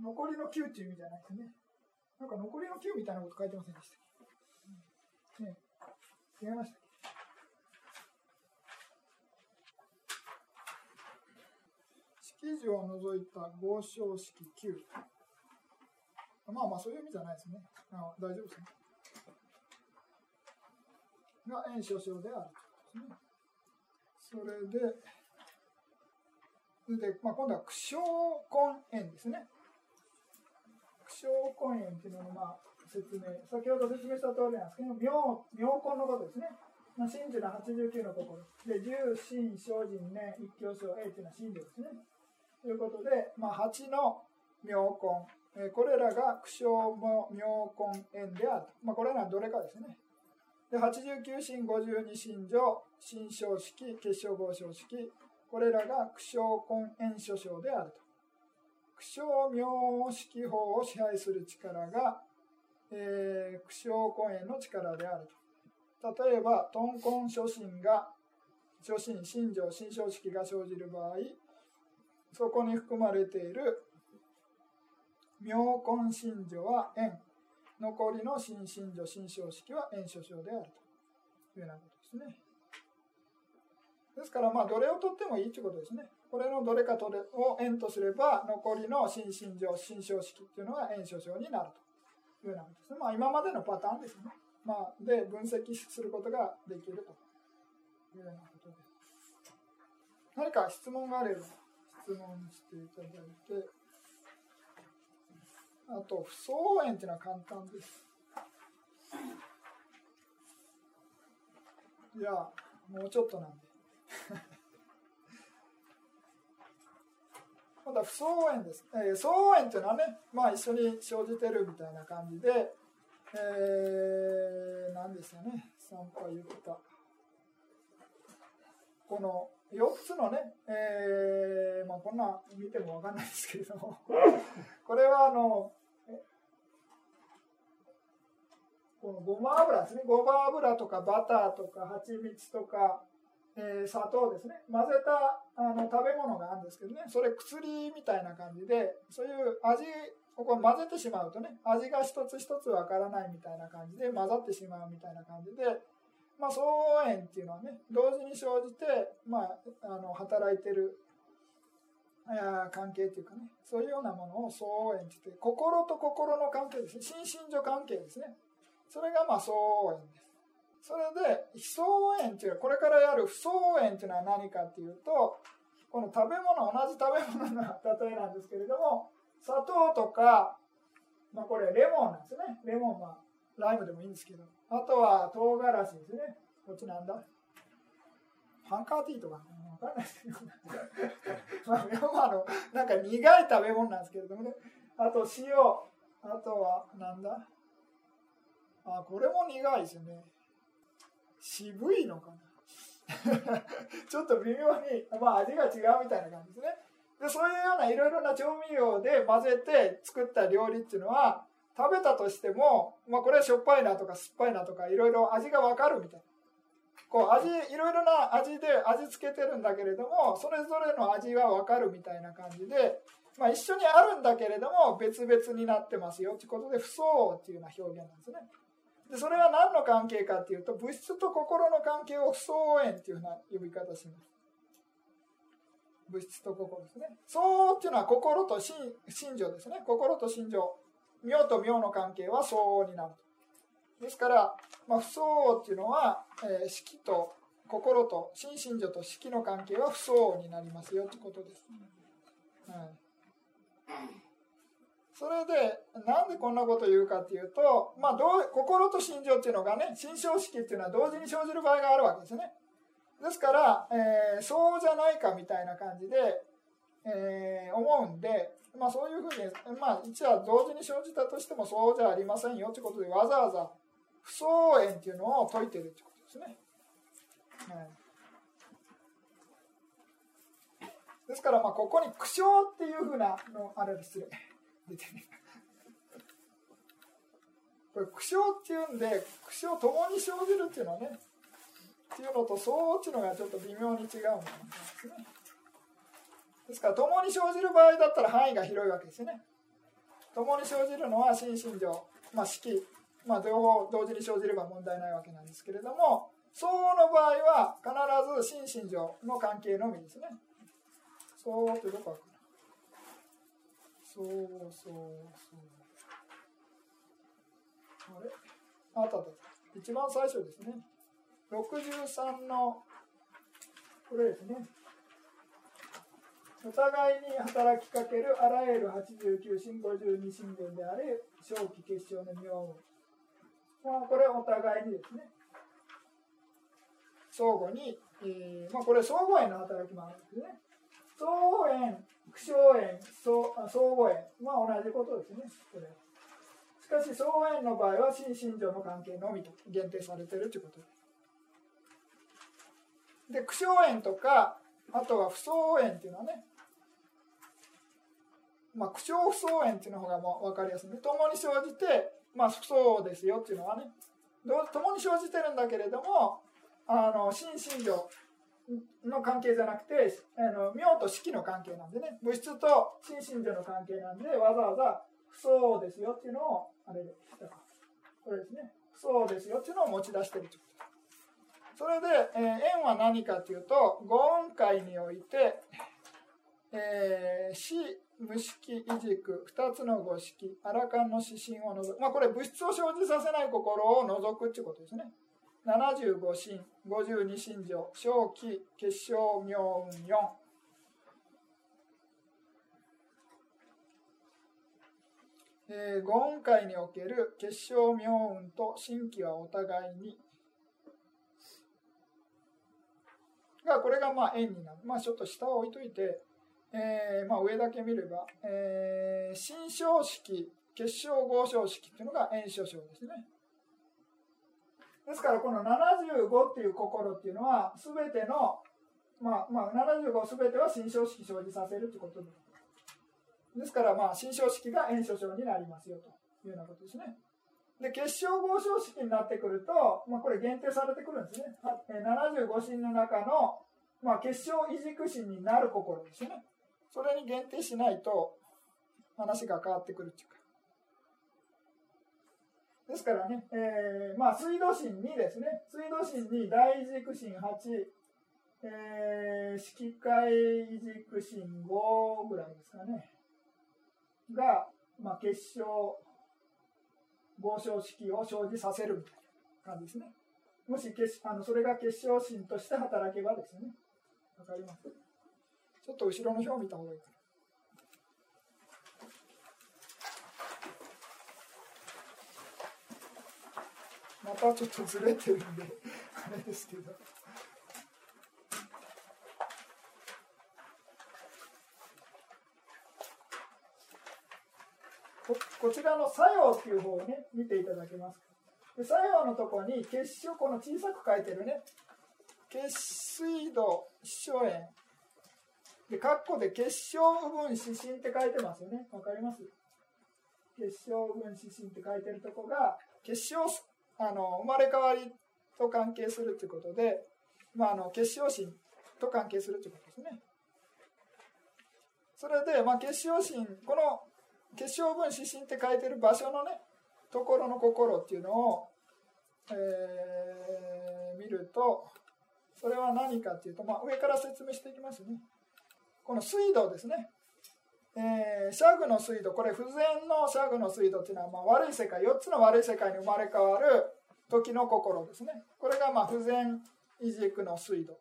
残りの9っていう意味じゃないですね。なんか残りの9みたいなこと書いてませんでしたっけ、ね、違いました式図を除いた合唱式9。まあまあそういう意味じゃないですね。あ大丈夫ですね。が炎症症であるということですね。それで、で、まあ、今度は苦笑根炎ですね。苦笑根炎っていうののまあ説明、先ほど説明した通りなんですけど、妙妙根のことですね。まあ、真珠の89の心。で、十真精進年一教章 A というのは真珠ですね。ということで、まあ、8の妙根、えこれらが苦笑も妙根縁である。まあ、これらはどれかですね。で、89真52真女、新章式、結晶合章式、これらが苦笑根縁諸章であると。苦笑妙式法を支配する力が、えー、苦笑根縁の力であると。例えば、豚根初心が、初心、心情、心象式が生じる場合、そこに含まれている妙根心情は円、残りの心心情、心象式は円諸章であるというようなことですね。ですから、まあ、どれを取ってもいいということですね。これのどれかとれを円とすれば、残りの心心情、心象式っていうのが円諸章になるというようなことですね。まあ、今までのパターンですね。まあ、で、分析することができるというようなことです。何か質問があれば、質問していただいて、あと、不相応円っていうのは簡単です。いや、もうちょっとなんで。まだ不相応円です。えー、相応円っていうのはね、まあ一緒に生じてるみたいな感じで、えー、何ですよね、参拝言った。この4つのね、えー、まあこんな見てもわかんないですけれども、これはあの、このごま油ですね、ごま油とかバターとか蜂蜜とか、えー砂糖ですね、混ぜたあの食べ物があるんですけどね、それ薬みたいな感じで、そういう味をこ混ぜてしまうとね、味が一つ一つわからないみたいな感じで混ざってしまうみたいな感じで、まあ、相応縁っていうのはね、同時に生じて、まあ、あの働いてるあ関係っていうかね、そういうようなものを相応縁って言って、心と心の関係ですね、心身女関係ですね。それがまあ相応縁です。それで、非相応縁っていう、これからやる不相応縁っていうのは何かっていうと、この食べ物、同じ食べ物の例えなんですけれども、砂糖とか、まあこれレモンなんですね。レモンはライムでもいいんですけど、あとは唐辛子ですね。こっちなんだハンカーティーとか、わかんないですけど、まあ、レモンはあの、なんか苦い食べ物なんですけれどもね。あと塩、あとはなんだ？あ、これも苦いですね。渋いのかな ちょっと微妙に、まあ、味が違うみたいな感じですね。でそういうようないろいろな調味料で混ぜて作った料理っていうのは食べたとしても、まあ、これはしょっぱいなとか酸っぱいなとかいろいろ味がわかるみたいな。こう味いろいろな味で味付けてるんだけれどもそれぞれの味がわかるみたいな感じで、まあ、一緒にあるんだけれども別々になってますよということで不相応っていうような表現なんですね。でそれは何の関係かっていうと物質と心の関係を不相応縁っていうふうな呼び方します。物質と心ですね。相応っていうのは心と心心情ですね。心と心情。妙と妙の関係は相応になると。ですから、まあ、不相応っていうのは、えー、色と心と心身情と色の関係は不相応になりますよということです。はいそれで、なんでこんなこと言うかっていうと、まあ、どう心と心情っていうのがね、心象式っていうのは同時に生じる場合があるわけですね。ですから、えーそうじゃないかみたいな感じで、えー思うんで、まあ、そういうふうに、まあ、一は同時に生じたとしてもそうじゃありませんよということで、わざわざ不相縁っていうのを解いてるってことですね。はいですから、まあ、ここに苦笑っていうふうなの、あれ失礼。出てね。これ苦笑っていうんで、苦笑ともに生じるっていうのはね、っていうのとそうっていうのがちょっと微妙に違うんですね。ですから、共に生じる場合だったら範囲が広いわけですね。共に生じるのは心身情、まあ、式、まあ、両方同時に生じれば問題ないわけなんですけれども、相応の場合は必ず心身情の関係のみですね。相応ってどこかそうそうそう。あれ？あったあった。一番最初ですね。63の、これですね。お互いに働きかけるあらゆる89神52神言である正気結晶の妙音。まあ、これお互いにですね。相互に、えーまあ、これ相互円の働きもあるんですね。相互円、苦笑円、相互円、まあ同じことですね。これしかし相互円の場合は心身上の関係のみと限定されているということです。で、苦笑円とか、あとは不相応円っていうのはね、まあ、苦笑不相円っていうの方がもう分かりやすいね。共に生じて、まあ、不相ですよっていうのはね、共に生じてるんだけれども、あの、心身上の関係じゃなくて、あの妙と式の関係なんでね、物質と心身上の関係なんで、わざわざ不相ですよっていうのを、あれで。これですね。不相ですよっていうのを持ち出してるということ。それで、えー、円は何かというと、五音階において、えー、死、無式、異軸、二つの五式、アラカンの指針を除く。まあこれ物質を生じさせない心を除くっていうことですね。75神、52神上、正気、結晶、妙運4。えー、五音階における結晶妙運と新規はお互いにがこれがまあ円になるまあちょっと下を置いといてえー、まあ、上だけ見れば、えー、新章式、結晶合章式っていうのが円書章ですね。ですから、この75っていう心っていうのは、すべての、まあ、まあ、75すべては新章式生じさせるということです。ですから、まあ、新章式が円書章になりますよというようなことですね。で、結晶合章式になってくると、まあ、これ限定されてくるんですね。75神の中の、まあ、結晶異軸心になる心ですね。それに限定しないと話が変わってくるっていうか。ですからね、えー、まあ、水道神2ですね。水道神2、大軸神8、えー、色界軸神5ぐらいですかね。が、まあ、結晶、合唱式を生じさせるみたいな感じですね。もし結あのそれが結晶神として働けばですね。わかりますちょっと後ろの表を見た方がいいかな。またちょっとずれてるんで、あれですけど。ここちらの作用っていう方をね、見ていただけますか。で作用のとこに結晶、この小さく書いてるね、結水道、秘書炎、で、括弧で結晶分指針って書いてますよね。わかります？結晶分指針って書いてるとこが、結晶、あの、生まれ変わりと関係するということで、まあ、あの、結晶心と関係するということですね。それで、まあ、結晶心、この結晶分指針って書いてる場所のね、ところの心っていうのを、えー、見ると、それは何かっていうと、まあ、上から説明していきますね。この水道ですね。えー、シャグの水道、これ、不全のシャグの水道っていうのは、まあ、悪い世界、4つの悪い世界に生まれ変わる時の心ですね。これが、まあ、不全異軸の水道。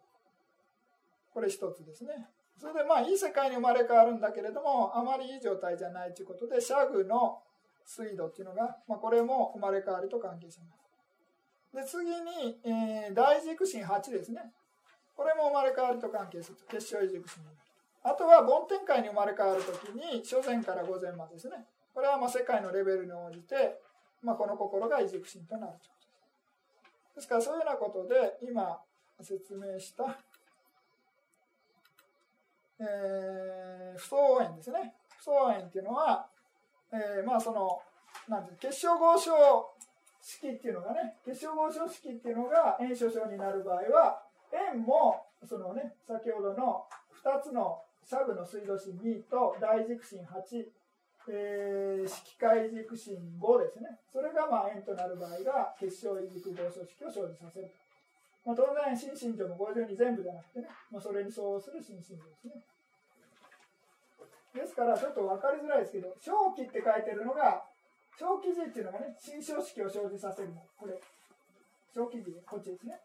これ一つですね。それで、まあ、いい世界に生まれ変わるんだけれども、あまりいい状態じゃないということで、シャグの水道っていうのが、まあ、これも生まれ変わりと関係します。で、次に、えー、大軸心8ですね。これも生まれ変わりと関係すると、結晶異軸心になる。あとは梵天界に生まれ変わるときに、初前から午前までですね。これはまあ世界のレベルに応じて、まあ、この心が異軸心となるということです。ですからそういうようなことで、今説明した、えー、不相縁ですね。不相縁っていうのは、えー、まあその、なんて結晶合唱式っていうのがね、結晶合唱式っていうのが円書章になる場合は、円も、そのね、先ほどの2つのシャグの水道神2と大軸神8、えー、色界軸神5ですね。それがまあ円となる場合が結晶異軸合唱式を生じさせると。まあ、当然、新信条も52全部じゃなくてね、まあ、それに相応する新信条ですね。ですから、ちょっと分かりづらいですけど、正気って書いてるのが、正気字っていうのがね、新章式を生じさせるの。これ、正気字、こっちですね。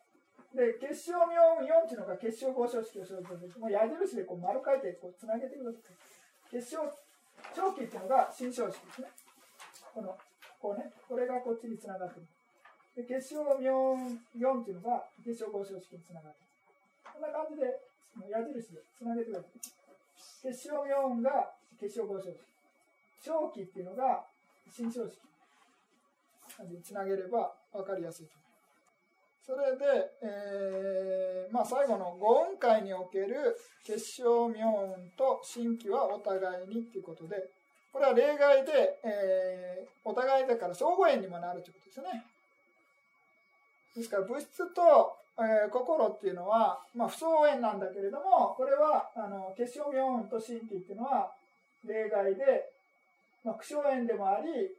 で、結晶妙音4っていうのが結晶合唱式を生じさせる。もう矢印でこう丸書いてこうつなげてください。結晶、長期っていうのが新章式ですね。この、こうね、これがこっちにつながってる。で結晶明4っていうのが結晶合唱式につながってる。こんな感じで矢印でつなげてください。結晶明が結晶合唱式。長期っていうのが新章式。つなげれば分かりやすいと。それで、えーまあ、最後の五音階における結晶明音と新規はお互いにということで、これは例外で、えー、お互いだから相互縁にもなるということですね。ですから物質と、えー、心っていうのは、まあ、不相縁なんだけれども、これはあの結晶明音と新規っていうのは例外で、まあ、苦笑縁でもあり、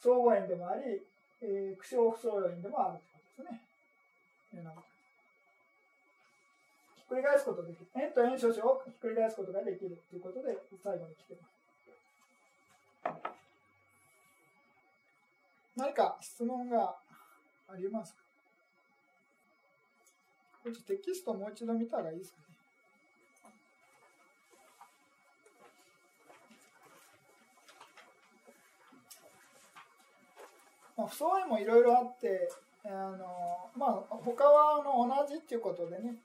相互縁でもあり、えー、苦笑不相縁でもあるということですね。いうなひっくり返すことができる。円と円少々をひっくり返すことができるということで、最後に来てます。何か質問がありますか？こっちテキストもう一度見たらいいですかね。まあ、不相縁もいろいろあって、あのまあ他はあの同じっていうことでね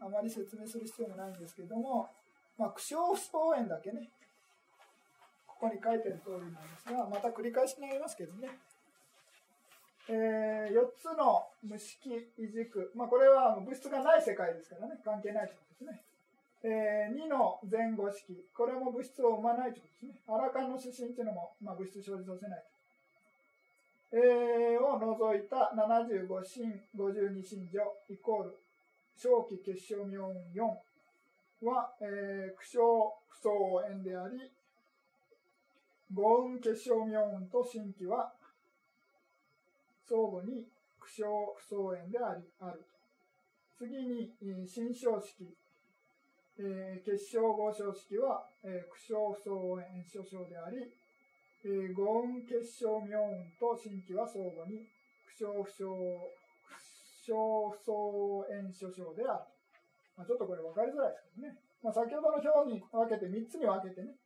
あまり説明する必要もないんですけども、まあ、苦笑不相縁だけねここに書いてる通りなんですがまた繰り返しになりますけどね、えー、4つの無式異軸、まあ、これは物質がない世界ですからね。関係ないということですね。えー、2の前後式、これも物質を生まないということですね。アラカンの指針っていうのも、まあ、物質生じさせないえー、を除いた75神52神女イコール正気結晶明音4は、えー、苦笑不相応縁であり五運結晶明音と神気は相互に苦笑不相縁でありある。次に新章式、えー、結晶合唱式は、えー、苦笑不相応縁諸章でありえー、五運結晶明運と新規は相互に不詳不詳不詳不相炎諸症である。まあ、ちょっとこれ分かりづらいですけどね。まあ、先ほどの表に分けて、3つに分けてね、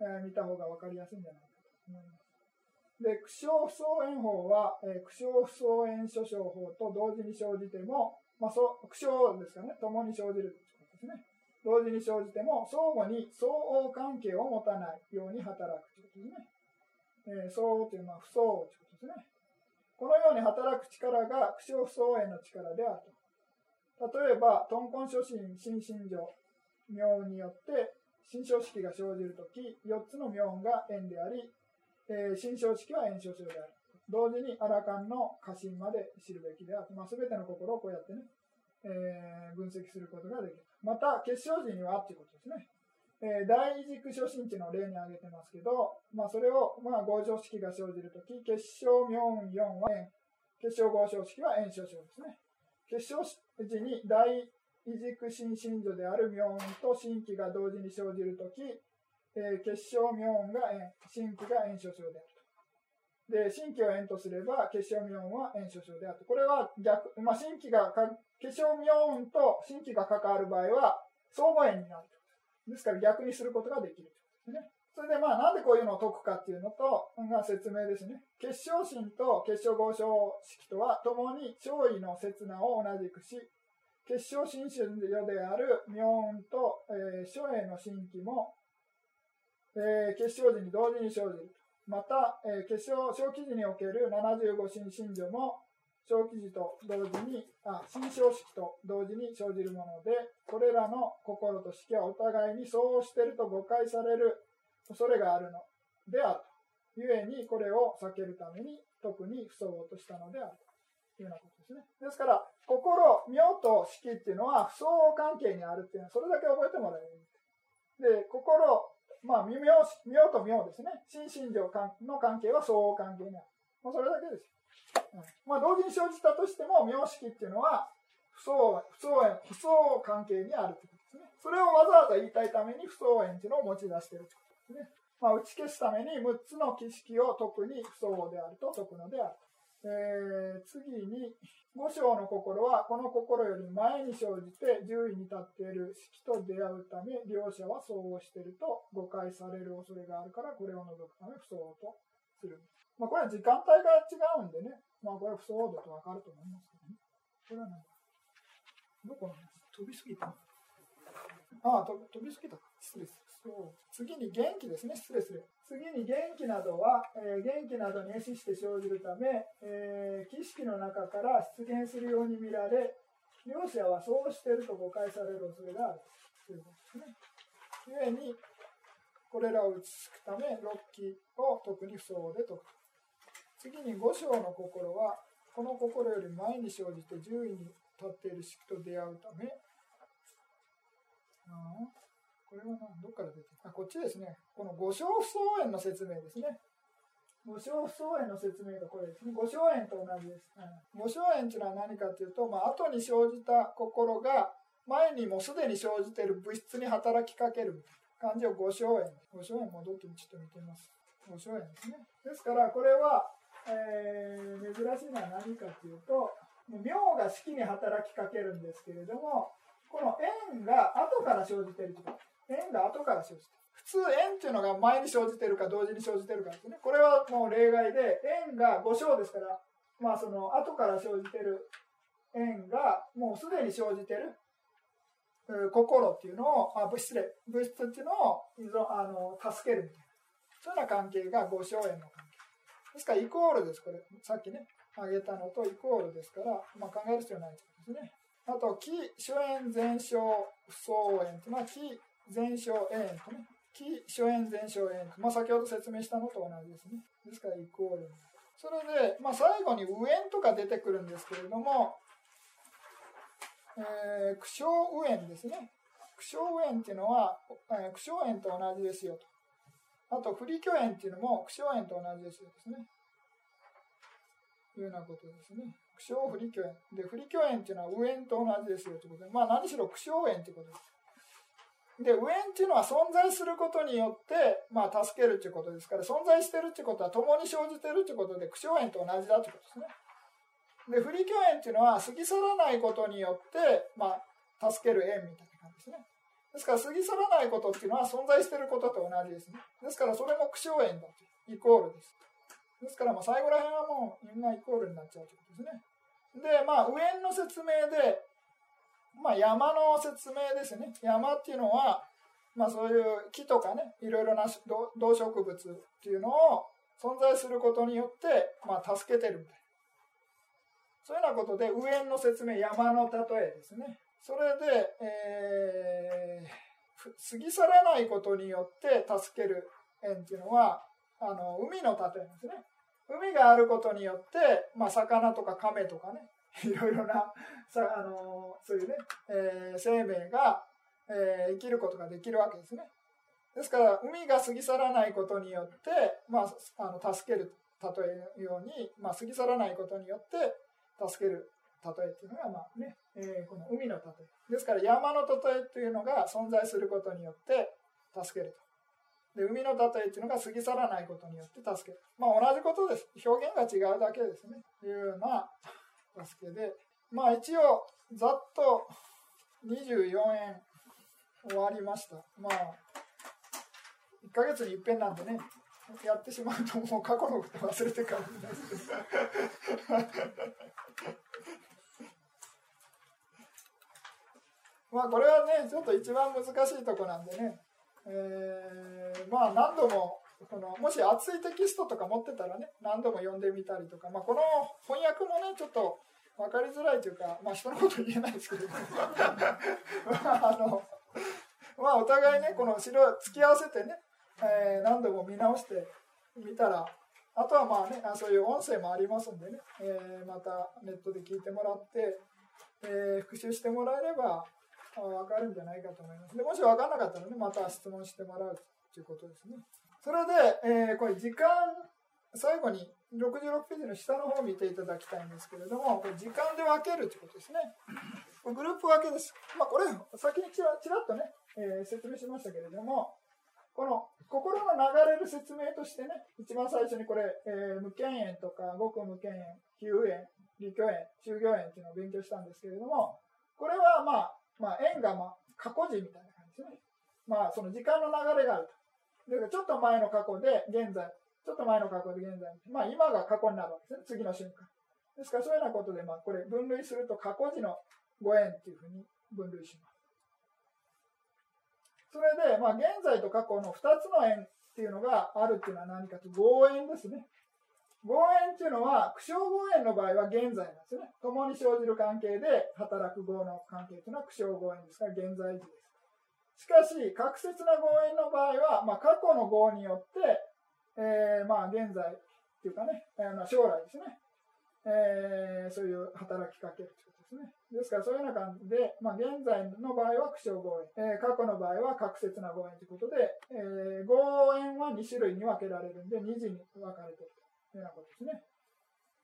えー、見た方が分かりやすいんじゃないかと思います。で、苦笑不相炎法は、えー、苦笑不相炎諸症法と同時に生じても、まあ、そ苦笑ですかね、共に生じるということですね。同時に生じても、相互に相応関係を持たないように働くということですね。えー、相というのは不相応ということですね。このように働く力が苦笑不相応の力であると。例えば、豚根初心、心身上、妙によって心象式が生じるとき、4つの妙が縁であり、えー、心象式は縁象症である。同時にアラカンの過信まで知るべきである。まあ、全ての心をこうやってね、えー、分析することができる。また、結晶時にはということですね。えー、第一軸初心地の例に挙げてますけど、まあ、それを、まあ、合唱式が生じるとき、結晶明4は円、結晶合唱式は円少々ですね。結晶時に第一軸新信女である明と新規が同時に生じるとき、えー、結晶明が円、新規が円少々であると。で、新規を円とすれば、結晶明は円少々であると。これは逆、まあ、新規がか結晶明と新規が関わる場合は、相互円になる。ですから逆にすることができるとね。それでまあなんでこういうのを解くかっていうのと、が説明ですね。結晶心と結晶合唱式とは共に勝意の刹那を同じくし、結晶心春女である明雲と、えー、諸栄の神器も、えー、結晶時に同時に生じる。また、えー、結晶小記事における75神神女も小記事と同時に、あ、新小式と同時に生じるもので、これらの心と式はお互いに相応していると誤解される恐れがあるのであると。ゆえに、これを避けるために、特に不相応としたのであるというようなことですね。ですから、心、妙と式っていうのは不相応関係にあるっていうのは、それだけ覚えてもらえる。で、心、まあ、妙妙と妙ですね。心身情の関係は相応関係にある。もうそれだけです。まあ、同時に生じたとしても、名式っていうのは不相不相、不相関係にあるということですね。それをわざわざ言いたいために不相縁っていうのを持ち出しているということですね。まあ、打ち消すために6つの儀式を特に不相応であると解くのである。えー、次に、五章の心はこの心より前に生じて獣医に立っている式と出会うため両者は相応していると誤解される恐れがあるからこれを除くため不相応とする。まあ、これは時間帯が違うんでね、まあ、これは不相応だとわかると思いますけどね。これは何どこなの話飛びすぎたああ、飛びすぎた。失礼する。そう。次に元気ですね。失礼する。次に元気などは、えー元気などに壊死して生じるため、えー儀式の中から出現するように見られ、両者はそうしていると誤解される恐れがあるということですね。故に、これらを打ちつくため、六期を特に不相応で解く。次に五章の心は、この心より前に生じて獣医に立っている式と出会うため、ああこれは、どっから出てるあ、こっちですね。この五章不相縁の説明ですね。五章不相縁の説明がこれですね。五章縁と同じです。うん、五章縁というのは何かというと、まあ、後に生じた心が前にもうすでに生じている物質に働きかけるみたいな感じを五章縁。五章縁戻ってちょっと見てみます。五章縁ですね。ですから、これは、えー珍しいのは何かというと、妙が式に働きかけるんですけれども、この円が後から生じてるとか、円が後から生じてる。普通円っていうのが前に生じてるか同時に生じてるかですね。これはもう例外で、円が5章ですから、まあその後から生じてる円がもうすでに生じてる心っていうのを、あ物質で、物質っていうのを依存あの助けるみたいな。そういうような関係が五章円の関。ですからイコールです、これ。さっきね、挙げたのとイコールですから、まあ、考える必要ないということですね。あと、気、主円、全小、不相円というのは、気、全小円とね、気、主円、全小円と、まあ、先ほど説明したのと同じですね。ですから、イコール。それで、まあ、最後に右円とか出てくるんですけれども、えー、苦笑右円ですね。苦笑右円っていうのは、えー、苦笑円と同じですよと。あと、不利虚円っていうのも苦笑円と同じですよですね。いうようなことですね。苦笑不利虚円。で、不利虚円っていうのは右円と同じですよということで、まあ何しろ苦笑円ということです。で、右円っていうのは存在することによって、まあ助けるということですから、存在してるっていうことは共に生じてるということで、苦笑円と同じだということですね。で、不利虚円っていうのは過ぎ去らないことによって、まあ助ける円みたいな感じですね。ですから過ぎ去らないことっていうのは存在していることと同じですね。ですからそれも苦笑円だとイコールです。ですからまあ最後ら辺はもうみんなイコールになっちゃうということですね。で、まあ上の説明で、まあ山の説明ですね。山っていうのは、まあそういう木とかね、いろいろな動動植物っていうのを存在することによって、まあ助けてるみたいな。そういうようなことで、上の説明、山の例えですね。それで、えー過ぎ去らないことによって助ける円っていうのは、あの、海の例えですね。海があることによって、まあ、魚とか亀とかね、いろいろな、さあの、そういうね、えー生命が、えー生きることができるわけですね。ですから、海が過ぎ去らないことによって、まあ、あの助ける、例えるように、まあ、過ぎ去らないことによって、助ける例えっていうのが、まあね、えーこの海の例え。ですから、山の例えというのが存在することによって助けると。で、海の例えっていうのが過ぎ去らないことによって助ける。まあ、同じことです。表現が違うだけですね。いうような助けで。まあ、一応、ざっと24円終わりました。まあ、1ヶ月に一遍なんでね、やってしまうともう過去のこと忘れてからになるんですまあこれはね、ちょっと一番難しいとこなんでね、えーまあ何度も、このもし熱いテキストとか持ってたらね、何度も読んでみたりとか、まあこの翻訳もね、ちょっと分かりづらいというか、まあ人のこと言えないですけど、ま ああの、まあお互いね、この資料付き合わせてね、えー何度も見直してみたら、あとはまあね、あそういう音声もありますんでね、えーまたネットで聞いてもらって、えー復習してもらえれば分かるんじゃないかと思います。でもし分かんなかったらね、また質問してもらうということですね。それで、えーこれ時間、最後に66ページの下の方を見ていただきたいんですけれども、これ時間で分けるということですね。グループ分けです。まあこれ、先にちらちらっとね、えー説明しましたけれども、この心の流れる説明としてね、一番最初にこれ、えー無権縁とか、極無権縁、比喩縁、利虚縁、中行縁っていうのを勉強したんですけれども、これはまあ、まあ、縁がまあ、過去時みたいな感じですね。まあ、その時間の流れがあると。ちょっと前の過去で、現在、ちょっと前の過去で現在。まあ今が過去になるわけですね。次の瞬間。ですからそういうようなことで、まあこれ分類すると過去時のご縁っていうふうに分類します。それで、まあ現在と過去の2つの縁っていうのがあるっていうのは何かというと、合縁ですね。合縁っていうのは、苦笑合縁の場合は現在なんですね。共に生じる関係で働く合の関係というのは苦笑合縁ですから、現在時です。しかし、確切な合縁の場合は、まあ、過去の合によって、えー、まあ、現在っていうかね、えー、将来ですね、えー、そういう働きかけるということですね。ですから、そういうような感じで、まあ、現在の場合は苦笑合縁、えー、過去の場合は確切な合縁ということで、えー、合縁は2種類に分けられるんで、2次に分かれているいうようなことですね。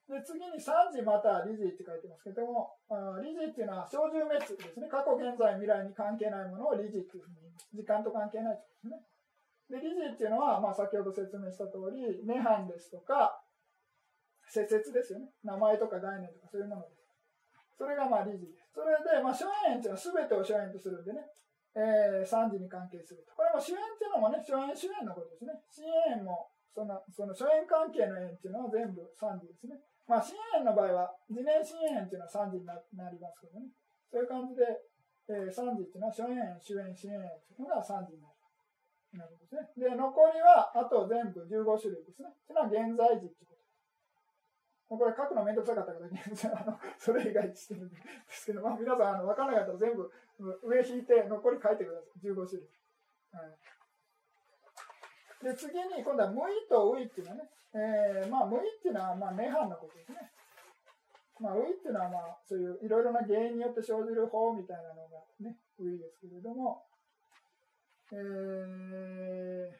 で、次に3次また理事って書いてますけども、理事っていうのは小獣滅ですね。過去、現在、未来に関係ないものを理事っていうふうに。時間と関係ないということですね。で、理事っていうのは、まあ先ほど説明した通り、涅槃ですとか、施設ですよね。名前とか概念とかそういうものです。それがまあ理事です。それで、まあ、諸縁っていうのは全てを諸縁とするんでね、えー、三次に関係すると。これも主縁っていうのもね、諸縁主縁のことですね。親縁も、その、その諸縁関係の縁っていうのは全部三次ですね。まあ、親縁の場合は、次年親縁っていうのは三次になりますけどね。そういう感じで、えー、三次っていうのは諸縁、主縁、親縁っていうのが三次になる。なるほどですね。で、残りは、あと全部15種類ですね。っていうのは現在時っていうこと。これ書くのめんどくさかったから、あのそれ以外にしてるんですけど、まあ、皆さん、あの分からなかったら全部上引いて、残り書いてください。15種類。はいで、次に、今度は無意とウイっていうのはね、えー、まあ、無意っていうのは、まあ、涅槃のことですね。まあ、ウイっていうのは、まあ、そういういろいろな原因によって生じる法みたいなのがね、ウイですけれども、えー、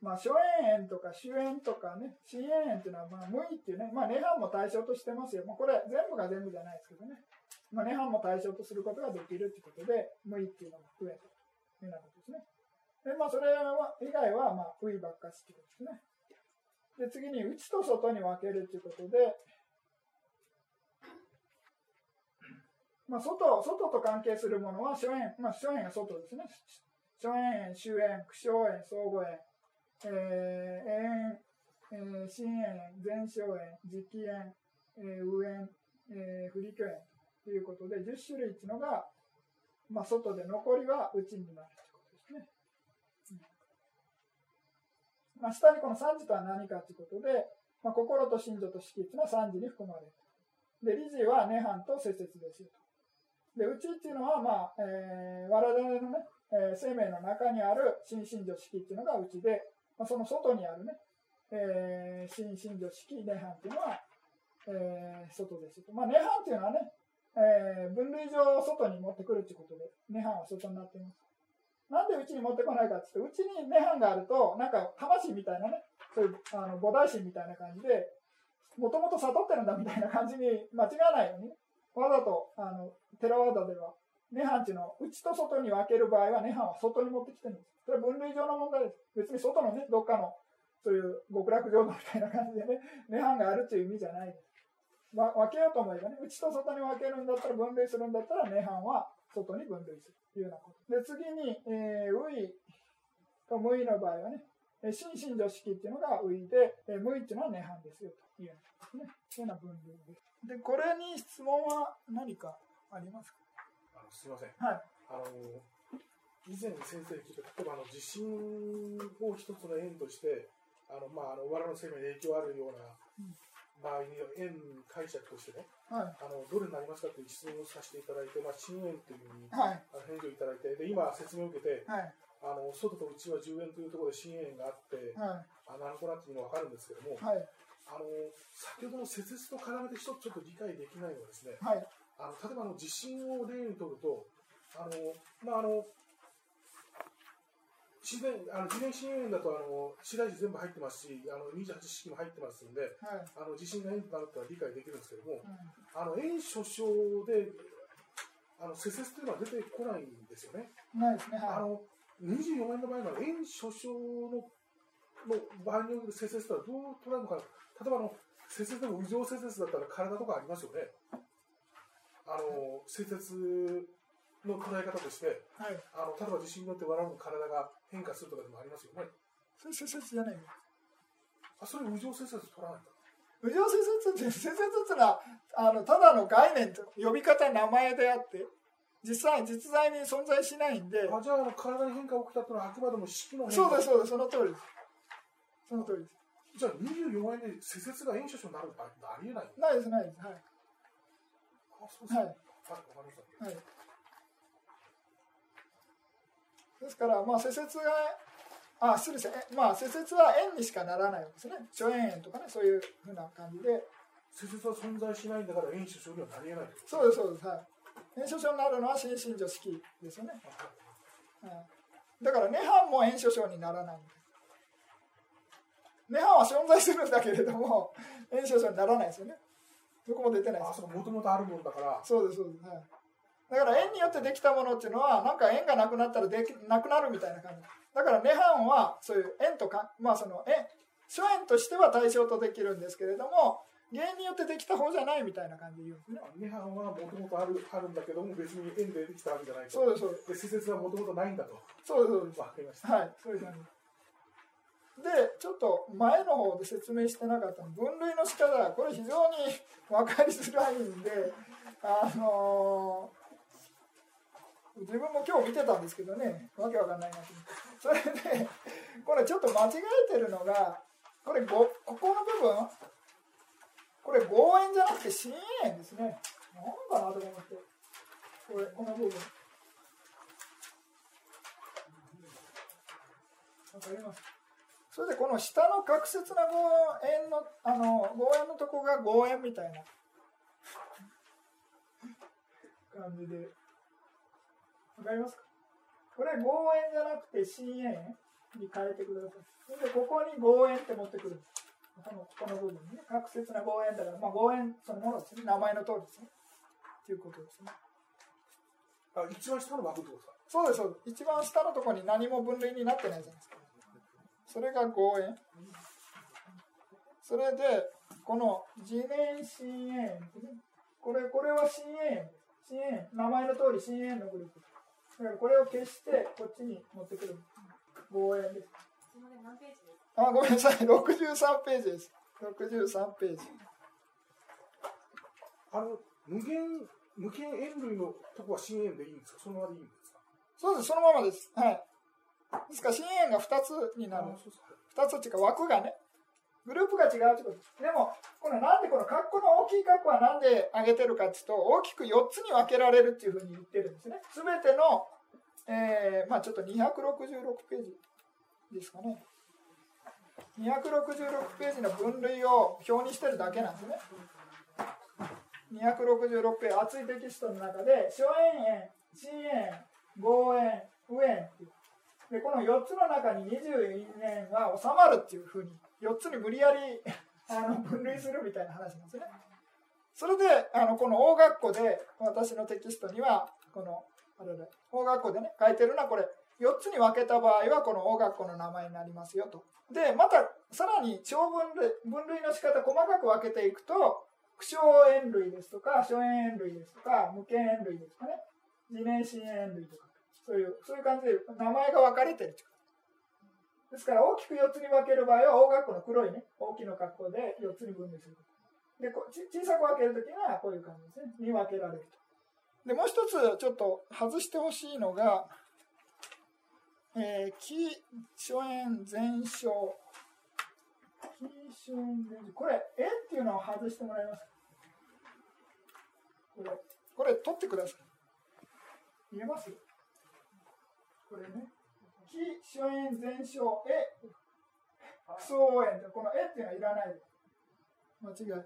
まあ、諸縁縁とか主縁とかね、親縁縁っていうのは、まあ、無意っていうね、まあ、涅槃も対象としてますよ。まあ、これ、全部が全部じゃないですけどね。まあ、涅槃も対象とすることができるってことで、無意っていうのも増えたというようなことですね。で、まあ、それは以外は、まあ、不意ばっかしってことですね。で、次に、内と外に分けるということで、まあ、外、外と関係するものは、諸縁、まあ、諸縁が外ですね。諸縁、周縁、苦笑縁、相互縁、えー、縁、えー、新縁、前哨縁、直縁、えー、右縁、えー、不利挙縁ということで、10種類っていうのが、まあ、外で残りは内になる。まあ、下にこの三次とは何かということで、まあ、心と心情と色っていうのは三次に含まれる。で、理事は涅槃と節々ですよと。で、内っていうのは、まあ、えー、我々のね、えー、生命の中にある心身情色っていうのが内で、まあ、その外にあるね、えー、心身情色、涅槃っていうのは、えー、外ですよと。まあ、涅槃っていうのはね、えー、分類上外に持ってくるっていうことで、涅槃は外になっています。なんでうちに持ってこないかって言って、うちに涅槃があると、なんか魂みたいなね、そういうあの菩提心みたいな感じで、もともと悟ってるんだみたいな感じに間違わないように、ね、わざと、あの、テラワーダでは、涅槃っていうの内と外に分ける場合は、涅槃は外に持ってきてるんです。それは分類上の問題です。別に外のね、どっかの、そういう極楽浄土みたいな感じでね、涅槃があるっていう意味じゃないです。分けようと思えばね、内と外に分けるんだったら、分類するんだったら、涅槃は外に分類する。いうようなこと。で、次に、えー、ウイと無意の場合はね、心身女式っていうのがウイで、えー、無意っていうのは涅槃ですよというようなね。ような分類です。で、これに質問は何かありますか？あのすみません。はい。あの以前先生に聞いた、例えばあの地震を一つの縁として、あのまあ、あの我々の生命に影響あるような場合に縁解釈としてね、はい、あのどれになりますかという質問をさせていただいて、まあ、新縁というふうに、はい、あの返事をいただいて、で今、説明を受けて、はい、あの外と内は10円というところで新縁があって、はい、あなるほどなっていうのが分かるんですけども、はい、あの先ほどの説説と絡めて一つちょっと理解できないのはですね、はい、あの例えばあの地震を例にとると、あのまああの自然、あの、自然支援だと、あの、市大寺全部入ってますし、あの、28式も入ってますんで、はい、あの、地震が縁となるとは理解できるんですけども、うん、あの、縁所掌で、あの、施設というのは出てこないんですよね。ないですね。はい、あの、24年の場合の縁所掌の、の場合による施設とはどう捉えるのか、例えばあの、施設でも異常施設だったら体とかありますよね。あの、施設の捉え方として、はい、あの例えば地震によって我々の体が変化するとかでもありますよ。ね。それ施設じゃないあそれ右上接節取らないんだ。右上接節って接節ってのはあのただの概念と呼び方名前であって実際実在に存在しないんであじゃあ体に変化が起きたってのはあくまでも式の変化。そうですそうですその通りです。その通りです。じゃあ24円で施設が炎症症になるってありえないないですないですはい。あそうですはいねはい。わかりました。はいですからまあ施設があ失ましたえまあ施設は円にしかならないわけですね。諸円円とかねそういうふうな感じで。施設は存在しないんだから炎症症にはなりえないそうですそうですはい。炎症症になるのは心身女式ですよね、はい、だから涅槃も炎症症にならない。んです涅槃は存在するんだけれども炎症症にならないですよね。どこも出てないです。あそうもともとあるもんだから。そうですそうです、はい、だから円によってできたものっていうのはなんか円がなくなったらできなくなるみたいな感じ。だから涅槃はそういう円とかまあその円諸円としては対象とできるんですけれども原因によってできた方じゃないみたいな感じで言うんですね。涅槃はもともとあるあるんだけども別に縁でできたわけじゃないと。そうですそうです。で施設はもともとないんだと。そうですそう。ですわかりました。はいそういう感じ。でちょっと前の方で説明してなかったの分類の仕方これ非常に分かりづらいんであのー自分も今日見てたんですけどねわけわかんないなと思って。それでこれちょっと間違えてるのがこれごここの部分これ合円じゃなくて深円ですね。なんかなと思って。これこの部分。わかります。それでこの下の確切な合円のあの合円のとこが合円みたいな。感じで。わかりますか？これ合円じゃなくて深円に変えてください。でここに合円って持ってくる。このこの部分にね。確切な合円だからまあ合円そのものですね。名前の通りですね。っていうことですね。あ一番下の枠ってことですか？そうですそうです。一番下のところに何も分類になってないじゃないですか。それが合円それでこの次年深円これこれは深円深円名前の通り深円のグループだからこれを消してこっちに持ってくる合円です。あごめんなさい。63ページです。63ページ。あの無限無限円類のとこは深円でいいんですか？そのままでいいんですか？そうです。そのままです。はい。ですから深円が2つになる。あそうですか2つっていうか枠がねグループが違うってことです。でもこれなんでこの括弧の大きい括弧はなんで上げてるかっていうと大きく4つに分けられるっていうふうに言ってるんですね。全ての、えーまあちょっと266ページですかね。266ページの分類を表にしてるだけなんですね。266ページ厚いテキストの中で諸円円深円合円右円っていう。でこの4つの中に22年が収まるっていうふうに4つに無理やり あの分類するみたいな話なんですね。それであのこの大学校で私のテキストにはこのあれで大学校でね書いてるのはこれ4つに分けた場合はこの大学校の名前になりますよと。でまたさらに小分類分類の仕方細かく分けていくと苦小円類ですとか諸円円類ですとか無限円類ですとかね次年新円類とかそういうそういう感じで名前が分かれてるてですから大きく4つに分ける場合は大学校の黒いね大きな格好で4つに分類する。でこち小さく分けるときにはこういう感じですね。に分けられると。でもう一つちょっと外してほしいのがえー、気初円全小気初円全小これ「え」っていうのを外してもらいます。これこれ取ってください。見えます？これね。気初円全小「え」総円この「え」っていうのはいらない。間違い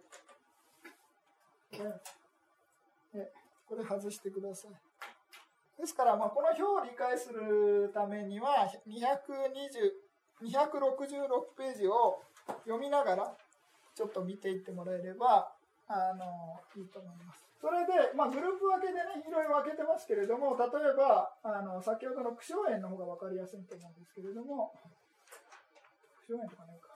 えこれ外してください。ですから、まあ、この表を理解するためには266ページを読みながらちょっと見ていってもらえればあのいいと思います。それで、まあ、グループ分けでねいろいろ分けてますけれども例えばあの先ほどの苦笑円の方が分かりやすいと思うんですけれども苦笑円とかないか。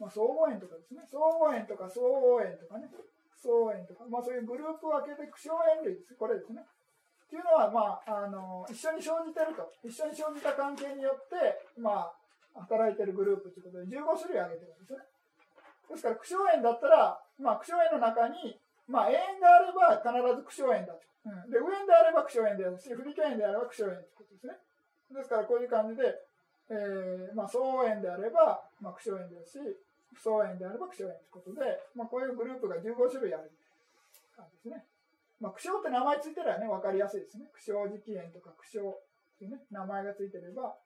まあ、総合円とかですね。総合円とか総合円とかね。総円とか、まあそういうグループ分けで苦笑円類です。これですね。っていうのは、まあ、あの一緒に生じてると一緒に生じた関係によって、まあ、働いてるグループということで15種類挙げてるんですね。ですから苦笑園だったら、まあ、苦笑園の中に、まあ、永遠であれば必ず苦笑園だと、うん、で右縁であれば苦笑園であるし不利教園であれば苦笑園ということですね。ですからこういう感じで、えーまあ、相応園であれば、まあ、苦笑園ですし不相園であれば苦笑園ということで、まあ、こういうグループが15種類ある感じですね。まあ、苦笑って名前ついてればね、分かりやすいですね。苦笑磁気炎とか苦笑ってね、名前がついてれば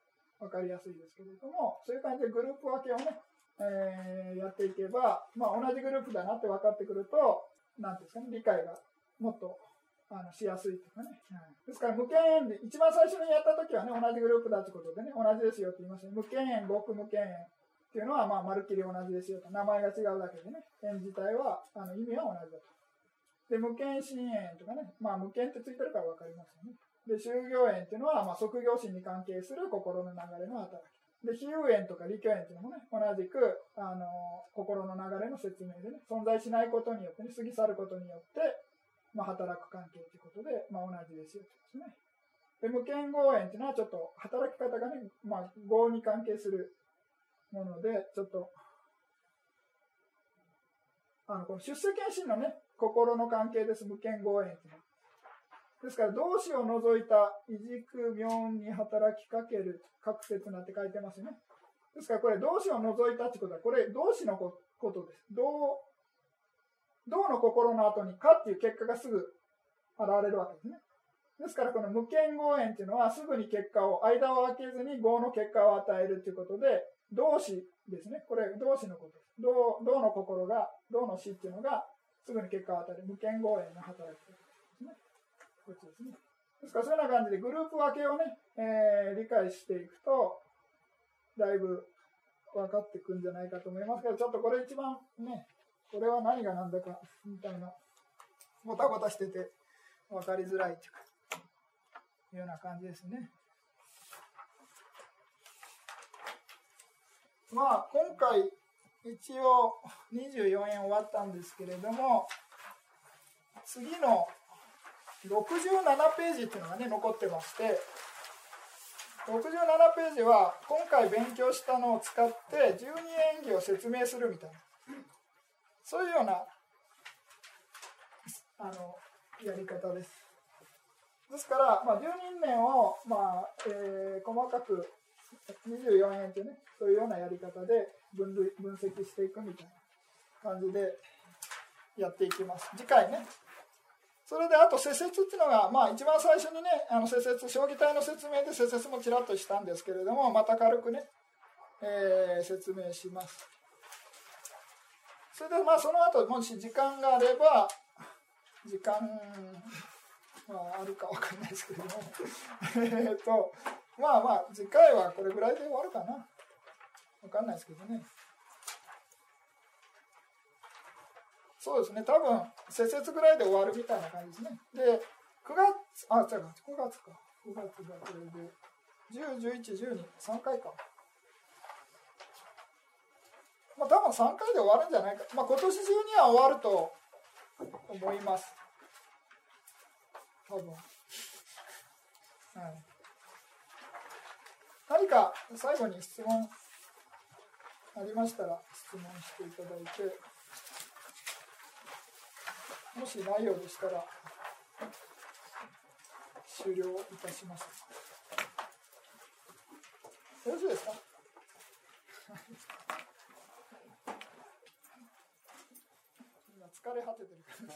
分かりやすいですけれども、そういう感じでグループ分けをね、えーやっていけば、まあ、同じグループだなって分かってくると、なんですかね、理解がもっとあのしやすいというかね。ですから、無権縁で、一番最初にやった時はね、同じグループだということでね、同じですよって言いましたね。無権縁、極無権縁っていうのは、まあ、まるっきり同じですよと。名前が違うだけでね、縁自体は、あの意味は同じだと。で、無権心炎とかね、まあ無権ってついてるから分かりますよね。で、就業炎っていうのは、まあ、即業心に関係する心の流れの働き。で、比喩炎とか利虚炎っていうのもね、同じく、あの、心の流れの説明でね、存在しないことによってね、過ぎ去ることによって、まあ、働く関係ということで、まあ、同じですよということですね。で、無権合炎っていうのはちょっと働き方がね、まあ、合に関係するもので、ちょっと、あの、この出世検診のね、心の関係です、無権合炎っていうのは。ですから、動詞を除いた、異軸妙に働きかける、各説なって書いてますね。ですから、これ、動詞を除いたってことは、これ、動詞のことです。動、動の心の後に、かっていう結果がすぐ現れるわけですね。ですから、この無権合炎っていうのは、すぐに結果を、間を空けずに合の結果を与えるということで、動詞ですね。これ、動詞のことです。動動の心が、動の死っていうのが、すぐに結果を与える無権合炎の働きですね。こっちですね。ですから、そういうような感じでグループ分けをね、えー理解していくと、だいぶ分かってくんじゃないかと思いますけど、ちょっとこれ一番ね、これは何が何だか、みたいな、ボタボタしてて分かりづらいというか、いうような感じですね。まあ、今回、一応24円終わったんですけれども、次のページっていうのがね、残ってまして、67ページは今回勉強したのを使って十二演技を説明するみたいな、そういうような、あの、やり方です。ですから、まあ、十人年を、まあえー細かく24円というね、そういうようなやり方で分類分析していくみたいな感じでやっていきます。次回ね。それであと施設っていうのが、まあ、一番最初にね、あの施設、将棋隊の説明で施設もちらっとしたんですけれども、また軽くね、えー説明します。それで、まあ、その後、もし時間があれば、時間、まあ、あるかわかんないですけども、えっと、まあまあ、次回はこれぐらいで終わるかな。わかんないですけどね。そうですね、多分、施設ぐらいで終わるみたいな感じですね。で、9月、あ、違う、9月か。9月がこれで、10、11、12、3回か。まあ、多分3回で終わるんじゃないか。まあ、今年中には終わると思います。多分。はい。何か最後に質問ありましたら質問していただいて、もしないようでしたら終了いたします。よろしいですか？今疲れ果ててるから。